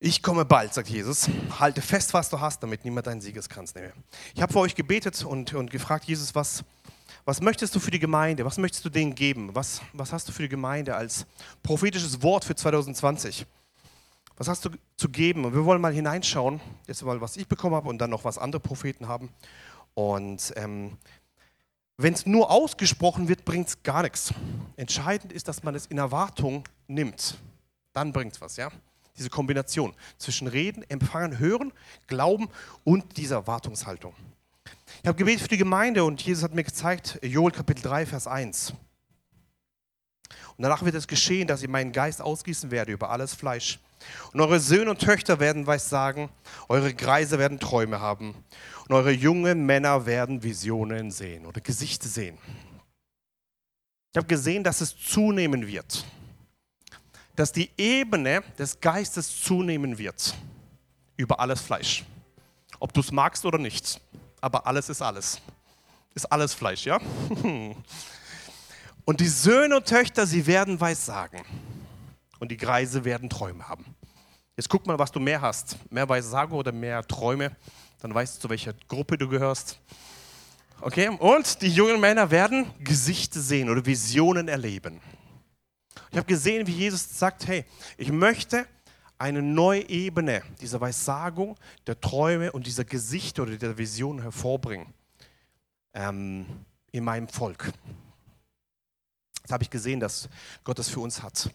Ich komme bald, sagt Jesus. Halte fest, was du hast, damit niemand deinen Siegeskranz nehme. Ich habe für euch gebetet und, und gefragt, Jesus, was, was möchtest du für die Gemeinde? Was möchtest du denen geben? Was, was hast du für die Gemeinde als prophetisches Wort für 2020? Was hast du zu geben? Und wir wollen mal hineinschauen, jetzt mal, was ich bekommen habe und dann noch, was andere Propheten haben. Und ähm, wenn es nur ausgesprochen wird, bringt es gar nichts. Entscheidend ist, dass man es in Erwartung nimmt. Dann bringt es was, ja? Diese Kombination zwischen Reden, Empfangen, Hören, Glauben und dieser Erwartungshaltung. Ich habe gebetet für die Gemeinde und Jesus hat mir gezeigt, Joel Kapitel 3, Vers 1. Und danach wird es geschehen, dass ich meinen Geist ausgießen werde über alles Fleisch. Und eure Söhne und Töchter werden was sagen, eure Greise werden Träume haben und eure jungen Männer werden Visionen sehen oder Gesichter sehen. Ich habe gesehen, dass es zunehmen wird, dass die Ebene des Geistes zunehmen wird über alles Fleisch, ob du es magst oder nicht aber alles ist alles. Ist alles Fleisch, ja? Und die Söhne und Töchter, sie werden Weissagen. Und die Greise werden Träume haben. Jetzt guck mal, was du mehr hast. Mehr Weissagen oder mehr Träume. Dann weißt du, zu welcher Gruppe du gehörst. Okay? Und die jungen Männer werden Gesichter sehen oder Visionen erleben. Ich habe gesehen, wie Jesus sagt, hey, ich möchte eine neue Ebene dieser Weissagung, der Träume und dieser Gesichter oder der Vision hervorbringen ähm, in meinem Volk. Das habe ich gesehen, dass Gott das für uns hat.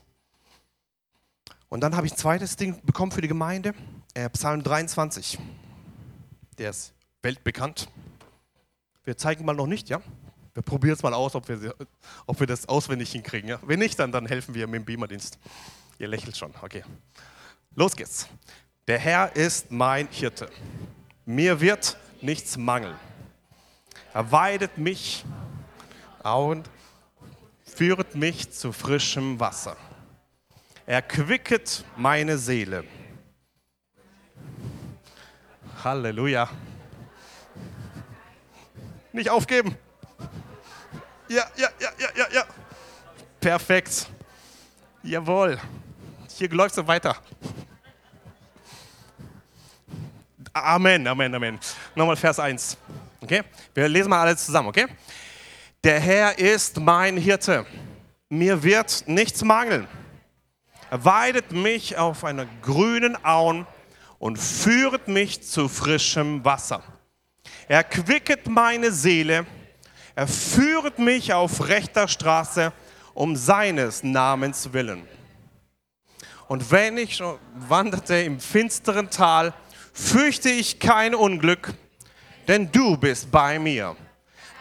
Und dann habe ich ein zweites Ding bekommen für die Gemeinde, äh, Psalm 23. Der ist weltbekannt. Wir zeigen mal noch nicht, ja? Wir probieren es mal aus, ob wir, ob wir das auswendig hinkriegen. Ja? Wenn nicht, dann, dann helfen wir mit dem Beamerdienst. Ihr lächelt schon, okay. Los geht's. Der Herr ist mein Hirte. Mir wird nichts mangeln. Er weidet mich und führt mich zu frischem Wasser. Er quicket meine Seele. Halleluja. Nicht aufgeben. Ja, ja, ja, ja, ja, ja. Perfekt. Jawohl. Hier läuft es weiter. Amen, Amen, Amen. Nochmal Vers 1. Okay? Wir lesen mal alles zusammen, okay? Der Herr ist mein Hirte. Mir wird nichts mangeln. Er weidet mich auf einer grünen Auen und führet mich zu frischem Wasser. Er quicket meine Seele. Er führet mich auf rechter Straße um seines Namens willen. Und wenn ich wanderte im finsteren Tal, fürchte ich kein Unglück, denn du bist bei mir.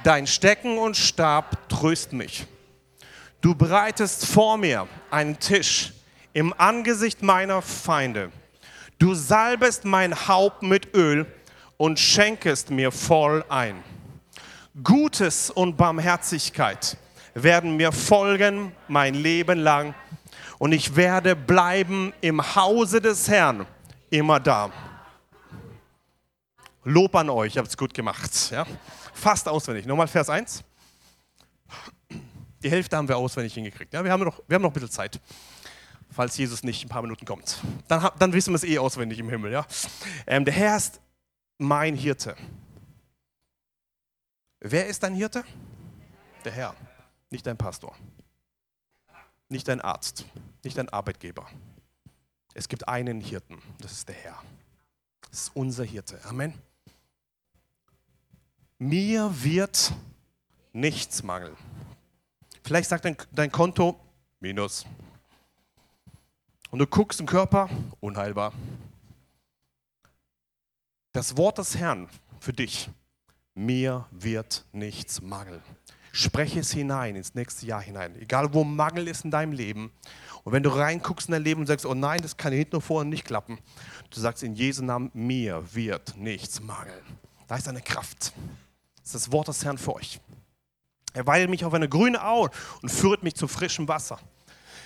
Dein Stecken und Stab tröst mich. Du bereitest vor mir einen Tisch im Angesicht meiner Feinde. Du salbest mein Haupt mit Öl und schenkest mir voll ein. Gutes und Barmherzigkeit werden mir folgen mein Leben lang und ich werde bleiben im Hause des Herrn immer da. Lob an euch, ihr habt es gut gemacht. Ja? Fast auswendig. Nochmal Vers 1. Die Hälfte haben wir auswendig hingekriegt. Ja, wir, haben noch, wir haben noch ein bisschen Zeit, falls Jesus nicht in ein paar Minuten kommt. Dann, dann wissen wir es eh auswendig im Himmel. Ja? Ähm, der Herr ist mein Hirte. Wer ist dein Hirte? Der Herr, nicht dein Pastor, nicht dein Arzt, nicht dein Arbeitgeber. Es gibt einen Hirten, das ist der Herr. Das ist unser Hirte. Amen. Mir wird nichts mangeln. Vielleicht sagt dein, dein Konto Minus. Und du guckst im Körper, unheilbar. Das Wort des Herrn für dich mir wird nichts mangeln. Spreche es hinein, ins nächste Jahr hinein. Egal wo Mangel ist in deinem Leben. Und wenn du reinguckst in dein Leben und sagst, oh nein, das kann hinten und vorne nicht klappen, du sagst in Jesu Namen, mir wird nichts mangeln. Da ist eine Kraft. Das ist das Wort des Herrn für euch. Er weidet mich auf eine grüne Aue und führt mich zu frischem Wasser.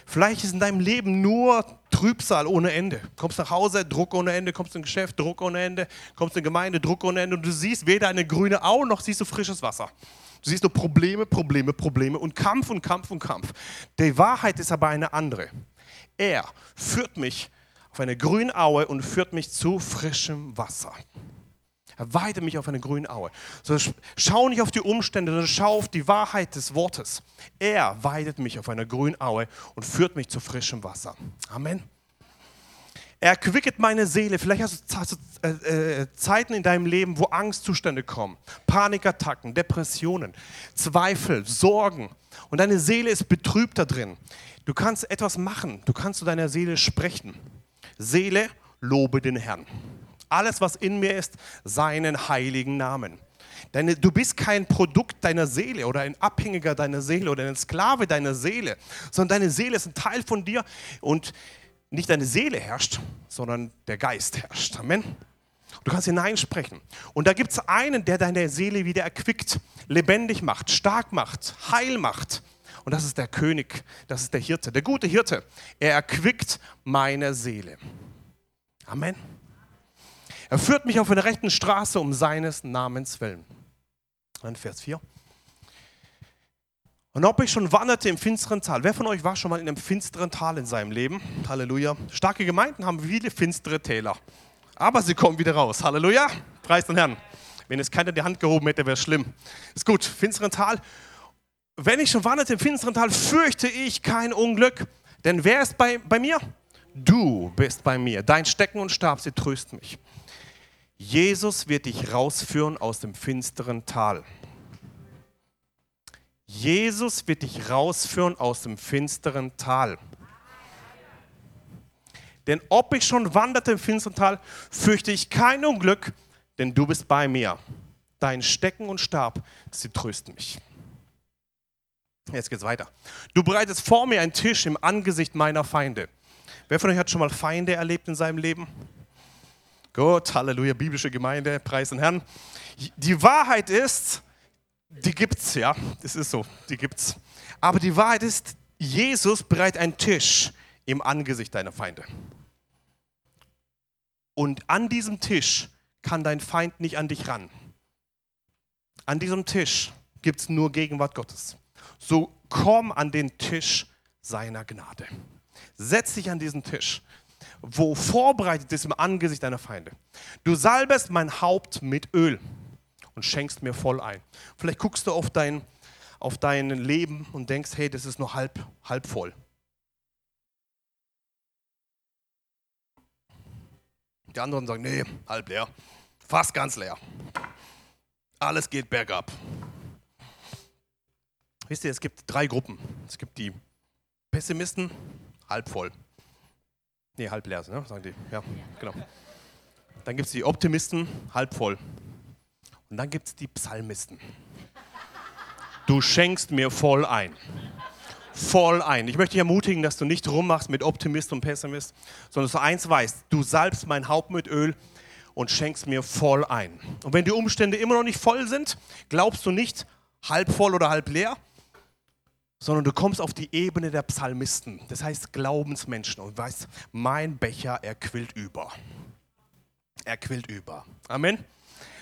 Vielleicht ist in deinem Leben nur Trübsal ohne Ende. Kommst nach Hause, Druck ohne Ende, kommst in Geschäft, Druck ohne Ende, kommst in Gemeinde, Druck ohne Ende und du siehst weder eine grüne Au noch siehst du frisches Wasser. Du siehst nur Probleme, Probleme, Probleme und Kampf und Kampf und Kampf. Die Wahrheit ist aber eine andere. Er führt mich auf eine grüne Aue und führt mich zu frischem Wasser. Er weidet mich auf eine grüne Aue. So, schau nicht auf die Umstände, sondern schau auf die Wahrheit des Wortes. Er weidet mich auf einer grünen Aue und führt mich zu frischem Wasser. Amen. Er quicket meine Seele. Vielleicht hast du äh, äh, Zeiten in deinem Leben, wo Angstzustände kommen, Panikattacken, Depressionen, Zweifel, Sorgen. Und deine Seele ist betrübt da drin. Du kannst etwas machen. Du kannst zu deiner Seele sprechen. Seele, lobe den Herrn alles, was in mir ist, seinen heiligen Namen. Deine, du bist kein Produkt deiner Seele oder ein Abhängiger deiner Seele oder ein Sklave deiner Seele, sondern deine Seele ist ein Teil von dir und nicht deine Seele herrscht, sondern der Geist herrscht. Amen. Du kannst hineinsprechen. Und da gibt es einen, der deine Seele wieder erquickt, lebendig macht, stark macht, heil macht. Und das ist der König, das ist der Hirte, der gute Hirte. Er erquickt meine Seele. Amen. Er führt mich auf eine rechten Straße um seines Namens willen. Dann Vers 4. Und ob ich schon wanderte im finsteren Tal. Wer von euch war schon mal in einem finsteren Tal in seinem Leben? Halleluja. Starke Gemeinden haben viele finstere Täler. Aber sie kommen wieder raus. Halleluja. Preis den Herrn. Wenn es keiner die Hand gehoben hätte, wäre es schlimm. Ist gut. Finsteren Tal. Wenn ich schon wanderte im finsteren Tal, fürchte ich kein Unglück. Denn wer ist bei, bei mir? Du bist bei mir. Dein Stecken und Stab, sie trösten mich. Jesus wird dich rausführen aus dem finsteren Tal. Jesus wird dich rausführen aus dem finsteren Tal. Denn ob ich schon wanderte im finsteren Tal, fürchte ich kein Unglück, denn du bist bei mir. Dein Stecken und Stab, sie trösten mich. Jetzt geht's weiter. Du bereitest vor mir einen Tisch im Angesicht meiner Feinde. Wer von euch hat schon mal Feinde erlebt in seinem Leben? Gut, Halleluja, biblische Gemeinde, preis den Herrn. Die Wahrheit ist, die gibt's, ja, das ist so, die gibt's. Aber die Wahrheit ist, Jesus bereitet einen Tisch im Angesicht deiner Feinde. Und an diesem Tisch kann dein Feind nicht an dich ran. An diesem Tisch gibt es nur Gegenwart Gottes. So komm an den Tisch seiner Gnade. Setz dich an diesen Tisch wo vorbereitet ist im Angesicht deiner Feinde. Du salbest mein Haupt mit Öl und schenkst mir voll ein. Vielleicht guckst du auf dein, auf dein Leben und denkst, hey, das ist nur halb, halb voll. Die anderen sagen, nee, halb leer, fast ganz leer. Alles geht bergab. Wisst ihr, es gibt drei Gruppen. Es gibt die Pessimisten, halb voll. Nee, halb leer, ne? sagen die. Ja, genau. Dann gibt es die Optimisten, halb voll. Und dann gibt es die Psalmisten. Du schenkst mir voll ein. voll ein. Ich möchte dich ermutigen, dass du nicht rummachst mit Optimist und Pessimist, sondern dass du eins weißt, du salbst mein Haupt mit Öl und schenkst mir voll ein. Und wenn die Umstände immer noch nicht voll sind, glaubst du nicht halb voll oder halb leer, sondern du kommst auf die Ebene der Psalmisten, das heißt Glaubensmenschen und weißt, mein Becher, er quillt über. Er quillt über. Amen.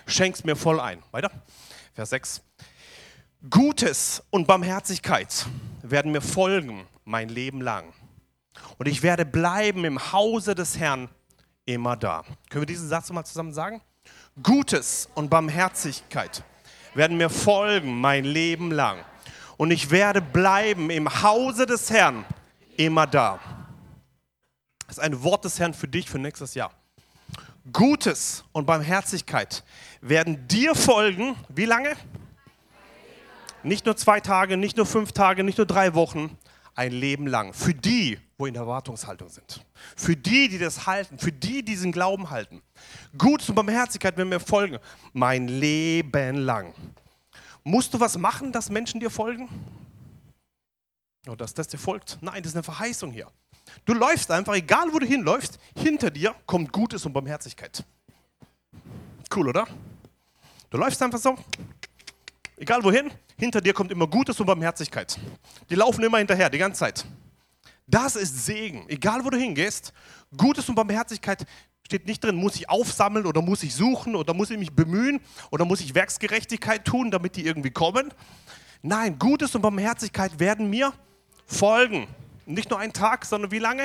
Schenkst mir voll ein. Weiter. Vers 6. Gutes und Barmherzigkeit werden mir folgen mein Leben lang. Und ich werde bleiben im Hause des Herrn immer da. Können wir diesen Satz mal zusammen sagen? Gutes und Barmherzigkeit werden mir folgen mein Leben lang. Und ich werde bleiben im Hause des Herrn immer da. Das ist ein Wort des Herrn für dich für nächstes Jahr. Gutes und Barmherzigkeit werden dir folgen. Wie lange? Nicht nur zwei Tage, nicht nur fünf Tage, nicht nur drei Wochen, ein Leben lang. Für die, wo in Erwartungshaltung sind. Für die, die das halten, für die, die diesen Glauben halten. Gutes und Barmherzigkeit werden mir folgen. Mein Leben lang. Musst du was machen, dass Menschen dir folgen? Oder dass das dir folgt? Nein, das ist eine Verheißung hier. Du läufst einfach, egal wo du hinläufst, hinter dir kommt Gutes und Barmherzigkeit. Cool, oder? Du läufst einfach so, egal wohin, hinter dir kommt immer Gutes und Barmherzigkeit. Die laufen immer hinterher, die ganze Zeit. Das ist Segen, egal wo du hingehst. Gutes und Barmherzigkeit steht nicht drin, muss ich aufsammeln oder muss ich suchen oder muss ich mich bemühen oder muss ich Werksgerechtigkeit tun, damit die irgendwie kommen. Nein, Gutes und Barmherzigkeit werden mir folgen. Nicht nur einen Tag, sondern wie lange?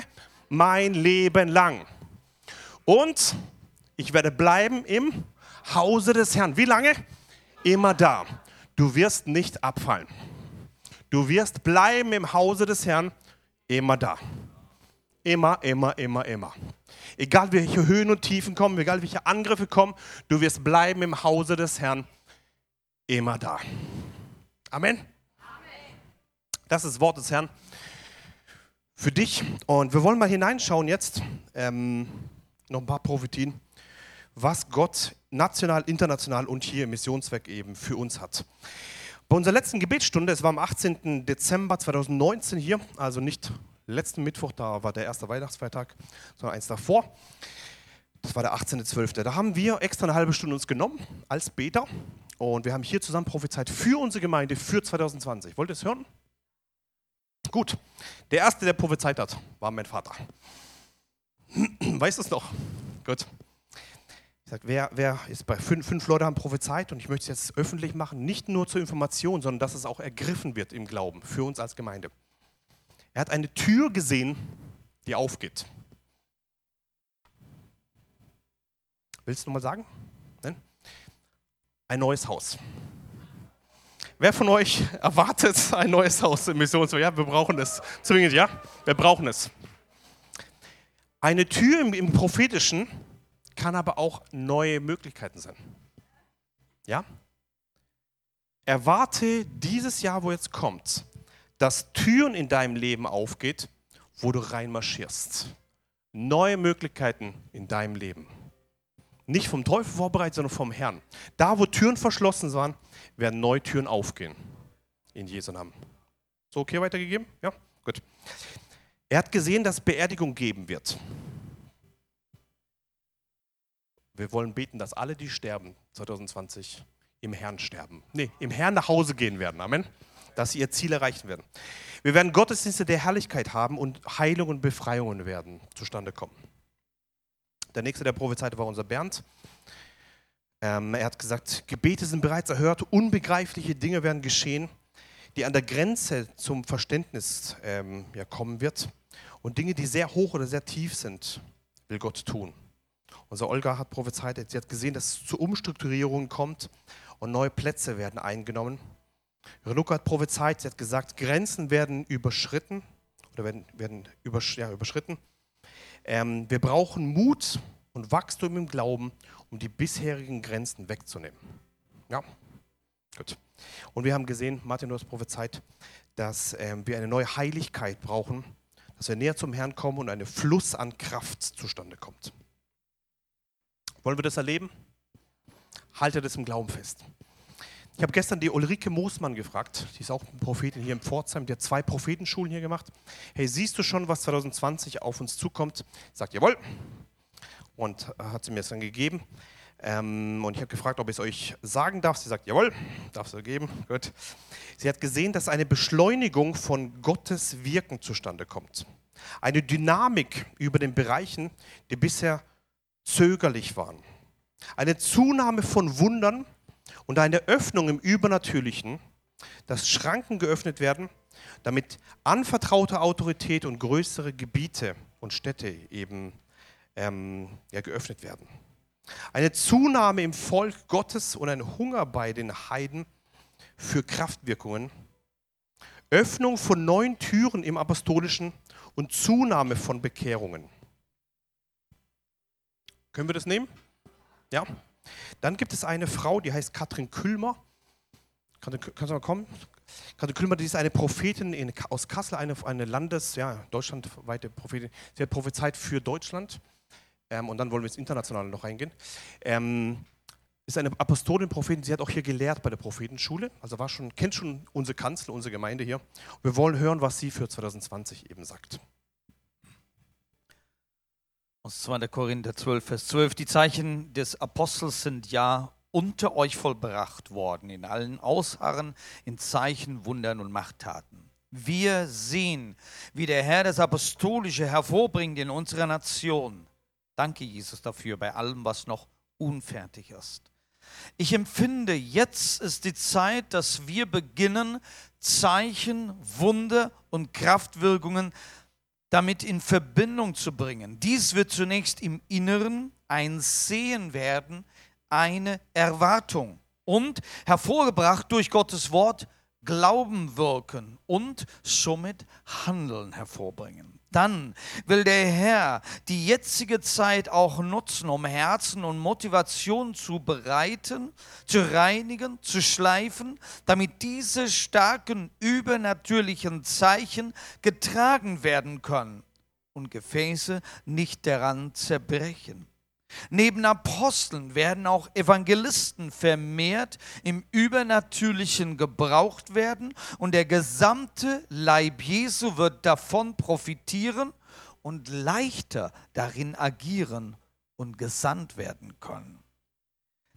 Mein Leben lang. Und ich werde bleiben im Hause des Herrn. Wie lange? Immer da. Du wirst nicht abfallen. Du wirst bleiben im Hause des Herrn, immer da. Immer, immer, immer, immer. Egal welche Höhen und Tiefen kommen, egal welche Angriffe kommen, du wirst bleiben im Hause des Herrn, immer da. Amen. Das ist das Wort des Herrn für dich. Und wir wollen mal hineinschauen jetzt, ähm, noch ein paar Prophetien, was Gott national, international und hier im Missionszweck eben für uns hat. Bei unserer letzten Gebetsstunde, es war am 18. Dezember 2019 hier, also nicht letzten Mittwoch, da war der erste Weihnachtsfeiertag, sondern eins davor. Das war der 18.12. Da haben wir extra eine halbe Stunde uns genommen als Beter und wir haben hier zusammen prophezeit für unsere Gemeinde für 2020. Wollt ihr es hören? Gut. Der erste, der prophezeit hat, war mein Vater. Weißt du es noch? Gut. Sage, wer, wer ist bei fünf, fünf Leute haben prophezeit und ich möchte es jetzt öffentlich machen, nicht nur zur Information, sondern dass es auch ergriffen wird im Glauben für uns als Gemeinde. Er hat eine Tür gesehen, die aufgeht. Willst du mal sagen? Nein? Ein neues Haus. Wer von euch erwartet ein neues Haus im Missionswerk? Ja, wir brauchen es. Zwingend, ja? Wir brauchen es. Eine Tür im, im Prophetischen kann aber auch neue Möglichkeiten sein. Ja? Erwarte dieses Jahr, wo jetzt kommt, dass Türen in deinem Leben aufgeht, wo du reinmarschierst. Neue Möglichkeiten in deinem Leben. Nicht vom Teufel vorbereitet, sondern vom Herrn. Da, wo Türen verschlossen waren, werden neue Türen aufgehen. In Jesu Namen. So, okay, weitergegeben? Ja, gut. Er hat gesehen, dass Beerdigung geben wird. Wir wollen beten, dass alle, die sterben 2020, im Herrn sterben. Nee, im Herrn nach Hause gehen werden. Amen dass sie ihr Ziel erreichen werden. Wir werden Gottesdienste der Herrlichkeit haben und Heilungen und Befreiungen werden zustande kommen. Der nächste, der prophezeite, war unser Bernd. Ähm, er hat gesagt, Gebete sind bereits erhört, unbegreifliche Dinge werden geschehen, die an der Grenze zum Verständnis ähm, ja, kommen wird. Und Dinge, die sehr hoch oder sehr tief sind, will Gott tun. Unser Olga hat prophezeit, sie hat gesehen, dass es zu Umstrukturierungen kommt und neue Plätze werden eingenommen. Renuka hat prophezeit, sie hat gesagt, Grenzen werden überschritten oder werden, werden übersch ja, überschritten. Ähm, wir brauchen Mut und Wachstum im Glauben, um die bisherigen Grenzen wegzunehmen. Ja, gut. Und wir haben gesehen, Martin, du hast prophezeit, dass ähm, wir eine neue Heiligkeit brauchen, dass wir näher zum Herrn kommen und ein Fluss an Kraft zustande kommt. Wollen wir das erleben? Halte das im Glauben fest. Ich habe gestern die Ulrike Moosmann gefragt, die ist auch Prophetin hier in Pforzheim, die hat zwei Prophetenschulen hier gemacht. Hey, siehst du schon, was 2020 auf uns zukommt? Sagt, jawohl. Und hat sie mir es dann gegeben. Ähm, und ich habe gefragt, ob ich es euch sagen darf. Sie sagt, jawohl, darf es geben. Gut. Sie hat gesehen, dass eine Beschleunigung von Gottes Wirken zustande kommt. Eine Dynamik über den Bereichen, die bisher zögerlich waren. Eine Zunahme von Wundern und eine Öffnung im Übernatürlichen, dass Schranken geöffnet werden, damit anvertraute Autorität und größere Gebiete und Städte eben ähm, ja, geöffnet werden. Eine Zunahme im Volk Gottes und ein Hunger bei den Heiden für Kraftwirkungen. Öffnung von neuen Türen im Apostolischen und Zunahme von Bekehrungen. Können wir das nehmen? Ja. Dann gibt es eine Frau, die heißt Katrin Külmer. Kannst du mal kommen? Katrin Külmer, die ist eine Prophetin in, aus Kassel, eine, eine Landes-, ja, deutschlandweite Prophetin. Sie hat prophezeit für Deutschland. Ähm, und dann wollen wir ins Internationale noch reingehen. Ähm, ist eine Apostolin, Prophetin. Sie hat auch hier gelehrt bei der Prophetenschule. Also war schon, kennt schon unsere Kanzler, unsere Gemeinde hier. Wir wollen hören, was sie für 2020 eben sagt. Aus 2. Korinther 12, Vers 12. Die Zeichen des Apostels sind ja unter euch vollbracht worden, in allen Ausharren, in Zeichen, Wundern und Machttaten. Wir sehen, wie der Herr das Apostolische hervorbringt in unserer Nation. Danke, Jesus, dafür, bei allem, was noch unfertig ist. Ich empfinde, jetzt ist die Zeit, dass wir beginnen, Zeichen, Wunder und Kraftwirkungen damit in Verbindung zu bringen. Dies wird zunächst im Inneren ein Sehen werden, eine Erwartung und hervorgebracht durch Gottes Wort Glauben wirken und somit Handeln hervorbringen. Dann will der Herr die jetzige Zeit auch nutzen, um Herzen und Motivation zu bereiten, zu reinigen, zu schleifen, damit diese starken übernatürlichen Zeichen getragen werden können und Gefäße nicht daran zerbrechen. Neben Aposteln werden auch Evangelisten vermehrt im Übernatürlichen gebraucht werden und der gesamte Leib Jesu wird davon profitieren und leichter darin agieren und gesandt werden können.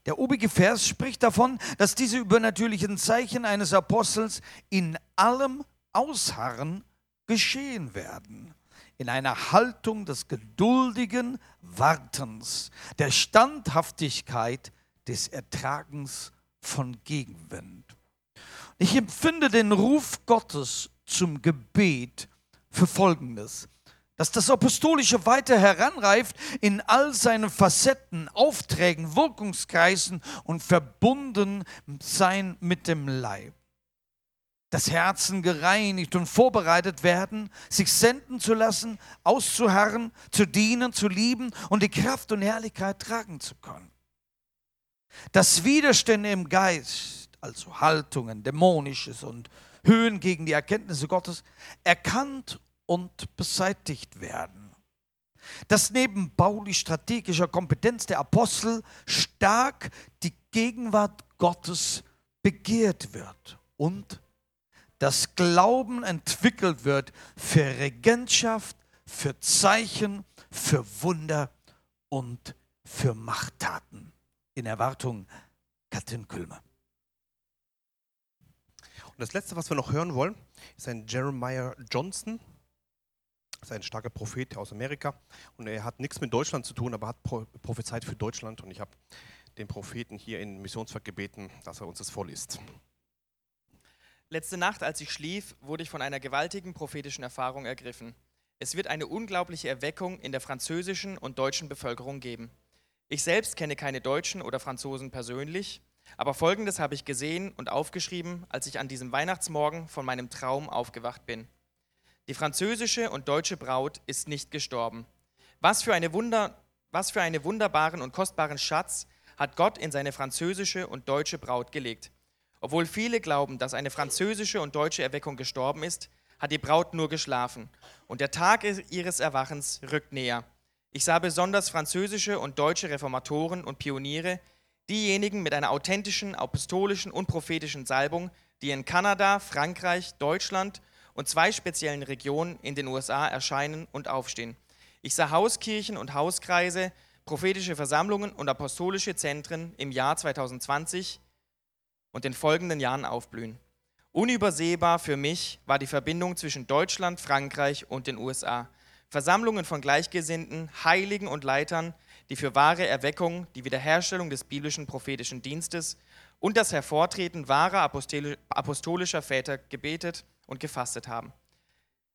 Der obige Vers spricht davon, dass diese übernatürlichen Zeichen eines Apostels in allem Ausharren geschehen werden in einer Haltung des geduldigen Wartens, der Standhaftigkeit des Ertragens von Gegenwind. Ich empfinde den Ruf Gottes zum Gebet für Folgendes dass das Apostolische weiter heranreift in all seinen Facetten, Aufträgen, Wirkungskreisen und verbunden sein mit dem Leib das Herzen gereinigt und vorbereitet werden, sich senden zu lassen, auszuharren, zu dienen, zu lieben und die Kraft und Herrlichkeit tragen zu können. Dass Widerstände im Geist, also Haltungen, Dämonisches und Höhen gegen die Erkenntnisse Gottes, erkannt und beseitigt werden. Dass neben baulich-strategischer Kompetenz der Apostel stark die Gegenwart Gottes begehrt wird und dass Glauben entwickelt wird für Regentschaft, für Zeichen, für Wunder und für Machttaten. In Erwartung Katrin Külmer. Und das letzte, was wir noch hören wollen, ist ein Jeremiah Johnson. Das ist ein starker Prophet aus Amerika. Und er hat nichts mit Deutschland zu tun, aber hat prophezeit für Deutschland. Und ich habe den Propheten hier in Missionswerk gebeten, dass er uns das vorliest. Letzte Nacht, als ich schlief, wurde ich von einer gewaltigen prophetischen Erfahrung ergriffen. Es wird eine unglaubliche Erweckung in der französischen und deutschen Bevölkerung geben. Ich selbst kenne keine Deutschen oder Franzosen persönlich, aber Folgendes habe ich gesehen und aufgeschrieben, als ich an diesem Weihnachtsmorgen von meinem Traum aufgewacht bin. Die französische und deutsche Braut ist nicht gestorben. Was für, eine Wunder, was für einen wunderbaren und kostbaren Schatz hat Gott in seine französische und deutsche Braut gelegt. Obwohl viele glauben, dass eine französische und deutsche Erweckung gestorben ist, hat die Braut nur geschlafen und der Tag ihres Erwachens rückt näher. Ich sah besonders französische und deutsche Reformatoren und Pioniere, Diejenigen mit einer authentischen, apostolischen und prophetischen Salbung, die in Kanada, Frankreich, Deutschland und zwei speziellen Regionen in den USA erscheinen und aufstehen. Ich sah Hauskirchen und Hauskreise, prophetische Versammlungen und apostolische Zentren im Jahr 2020 und den folgenden Jahren aufblühen. Unübersehbar für mich war die Verbindung zwischen Deutschland, Frankreich und den USA. Versammlungen von Gleichgesinnten, Heiligen und Leitern, die für wahre Erweckung, die Wiederherstellung des biblischen prophetischen Dienstes und das Hervortreten wahrer apostolischer Väter gebetet und gefastet haben.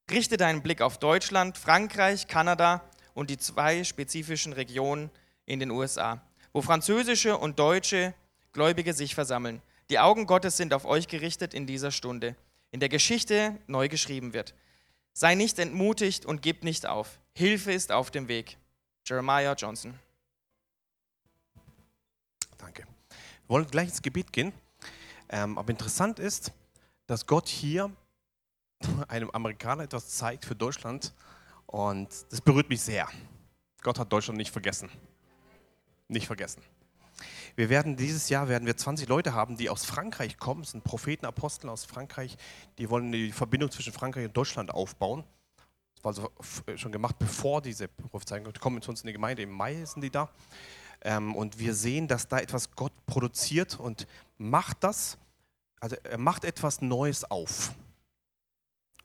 Richte deinen Blick auf Deutschland, Frankreich, Kanada und die zwei spezifischen Regionen in den USA, wo französische und deutsche Gläubige sich versammeln. Die Augen Gottes sind auf euch gerichtet in dieser Stunde, in der Geschichte neu geschrieben wird. Sei nicht entmutigt und gib nicht auf. Hilfe ist auf dem Weg. Jeremiah Johnson. Danke. Wir wollen gleich ins Gebet gehen. Ähm, aber interessant ist, dass Gott hier einem Amerikaner etwas zeigt für Deutschland. Und das berührt mich sehr. Gott hat Deutschland nicht vergessen. Nicht vergessen. Wir werden dieses Jahr werden wir 20 Leute haben, die aus Frankreich kommen. Das sind Propheten, Apostel aus Frankreich. Die wollen die Verbindung zwischen Frankreich und Deutschland aufbauen. Das war also schon gemacht, bevor diese Prophezeiung. Die kommen zu uns in die Gemeinde. Im Mai sind die da. Ähm, und wir sehen, dass da etwas Gott produziert und macht das. Also er macht etwas Neues auf.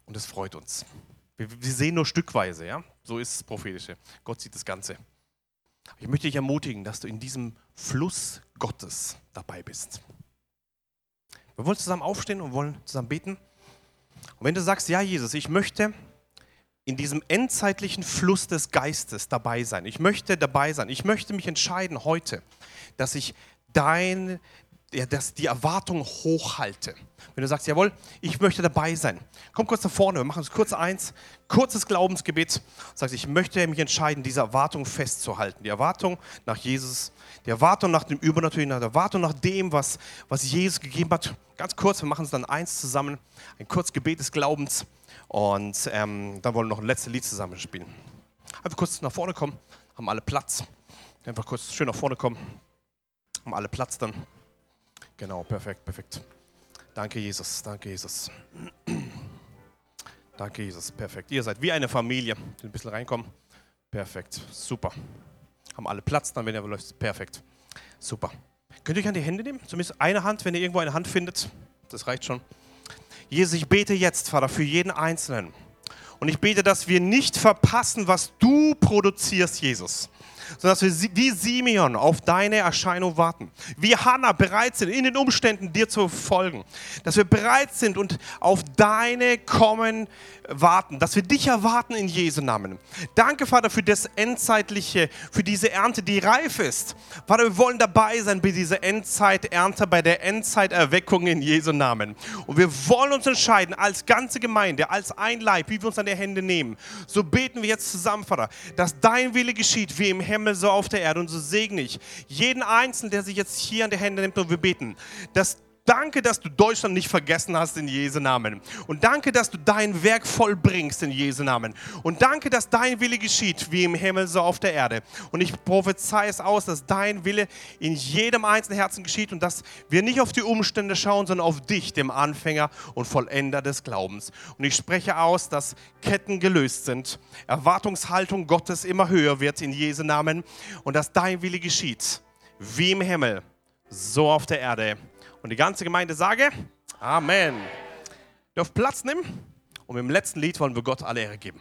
Und es freut uns. Wir, wir sehen nur stückweise, ja. So ist das Prophetische. Gott sieht das Ganze. Ich möchte dich ermutigen, dass du in diesem Fluss Gottes dabei bist. Wir wollen zusammen aufstehen und wollen zusammen beten. Und wenn du sagst, ja Jesus, ich möchte in diesem endzeitlichen Fluss des Geistes dabei sein, ich möchte dabei sein, ich möchte mich entscheiden heute, dass ich dein, ja, dass die Erwartung hochhalte. Wenn du sagst, jawohl, ich möchte dabei sein, komm kurz nach vorne, wir machen es kurz eins, kurzes Glaubensgebet. Sagst, ich möchte mich entscheiden, diese Erwartung festzuhalten. Die Erwartung nach Jesus, die Erwartung nach dem Übernatürlichen, die Erwartung nach dem, was, was Jesus gegeben hat. Ganz kurz, wir machen es dann eins zusammen, ein kurzes Gebet des Glaubens und ähm, dann wollen wir noch ein letztes Lied zusammen spielen. Einfach kurz nach vorne kommen, haben alle Platz. Einfach kurz schön nach vorne kommen, haben alle Platz dann. Genau, perfekt, perfekt. Danke, Jesus, danke, Jesus. Danke, Jesus, perfekt. Ihr seid wie eine Familie. Ein bisschen reinkommen. Perfekt, super. Haben alle Platz, dann wenn ihr läuft. Perfekt, super. Könnt ihr euch an die Hände nehmen? Zumindest eine Hand, wenn ihr irgendwo eine Hand findet. Das reicht schon. Jesus, ich bete jetzt, Vater, für jeden Einzelnen. Und ich bete, dass wir nicht verpassen, was du produzierst, Jesus sondern dass wir wie Simeon auf deine Erscheinung warten. Wie Hannah bereit sind, in den Umständen dir zu folgen. Dass wir bereit sind und auf deine Kommen warten. Dass wir dich erwarten in Jesu Namen. Danke, Vater, für das Endzeitliche, für diese Ernte, die reif ist. Vater, wir wollen dabei sein bei dieser Endzeiternte, bei der Endzeiterweckung in Jesu Namen. Und wir wollen uns entscheiden, als ganze Gemeinde, als ein Leib, wie wir uns an die Hände nehmen. So beten wir jetzt zusammen, Vater, dass dein Wille geschieht, wie im Himmel Himmel, so auf der Erde. Und so segne ich jeden Einzelnen, der sich jetzt hier an die Hände nimmt und wir beten, dass Danke, dass du Deutschland nicht vergessen hast in Jesu Namen. Und danke, dass du dein Werk vollbringst in Jesu Namen. Und danke, dass dein Wille geschieht, wie im Himmel, so auf der Erde. Und ich prophezei es aus, dass dein Wille in jedem einzelnen Herzen geschieht und dass wir nicht auf die Umstände schauen, sondern auf dich, dem Anfänger und Vollender des Glaubens. Und ich spreche aus, dass Ketten gelöst sind, Erwartungshaltung Gottes immer höher wird in Jesu Namen und dass dein Wille geschieht, wie im Himmel, so auf der Erde. Und die ganze Gemeinde sage Amen. Ihr dürft Platz nehmen und mit dem letzten Lied wollen wir Gott alle Ehre geben.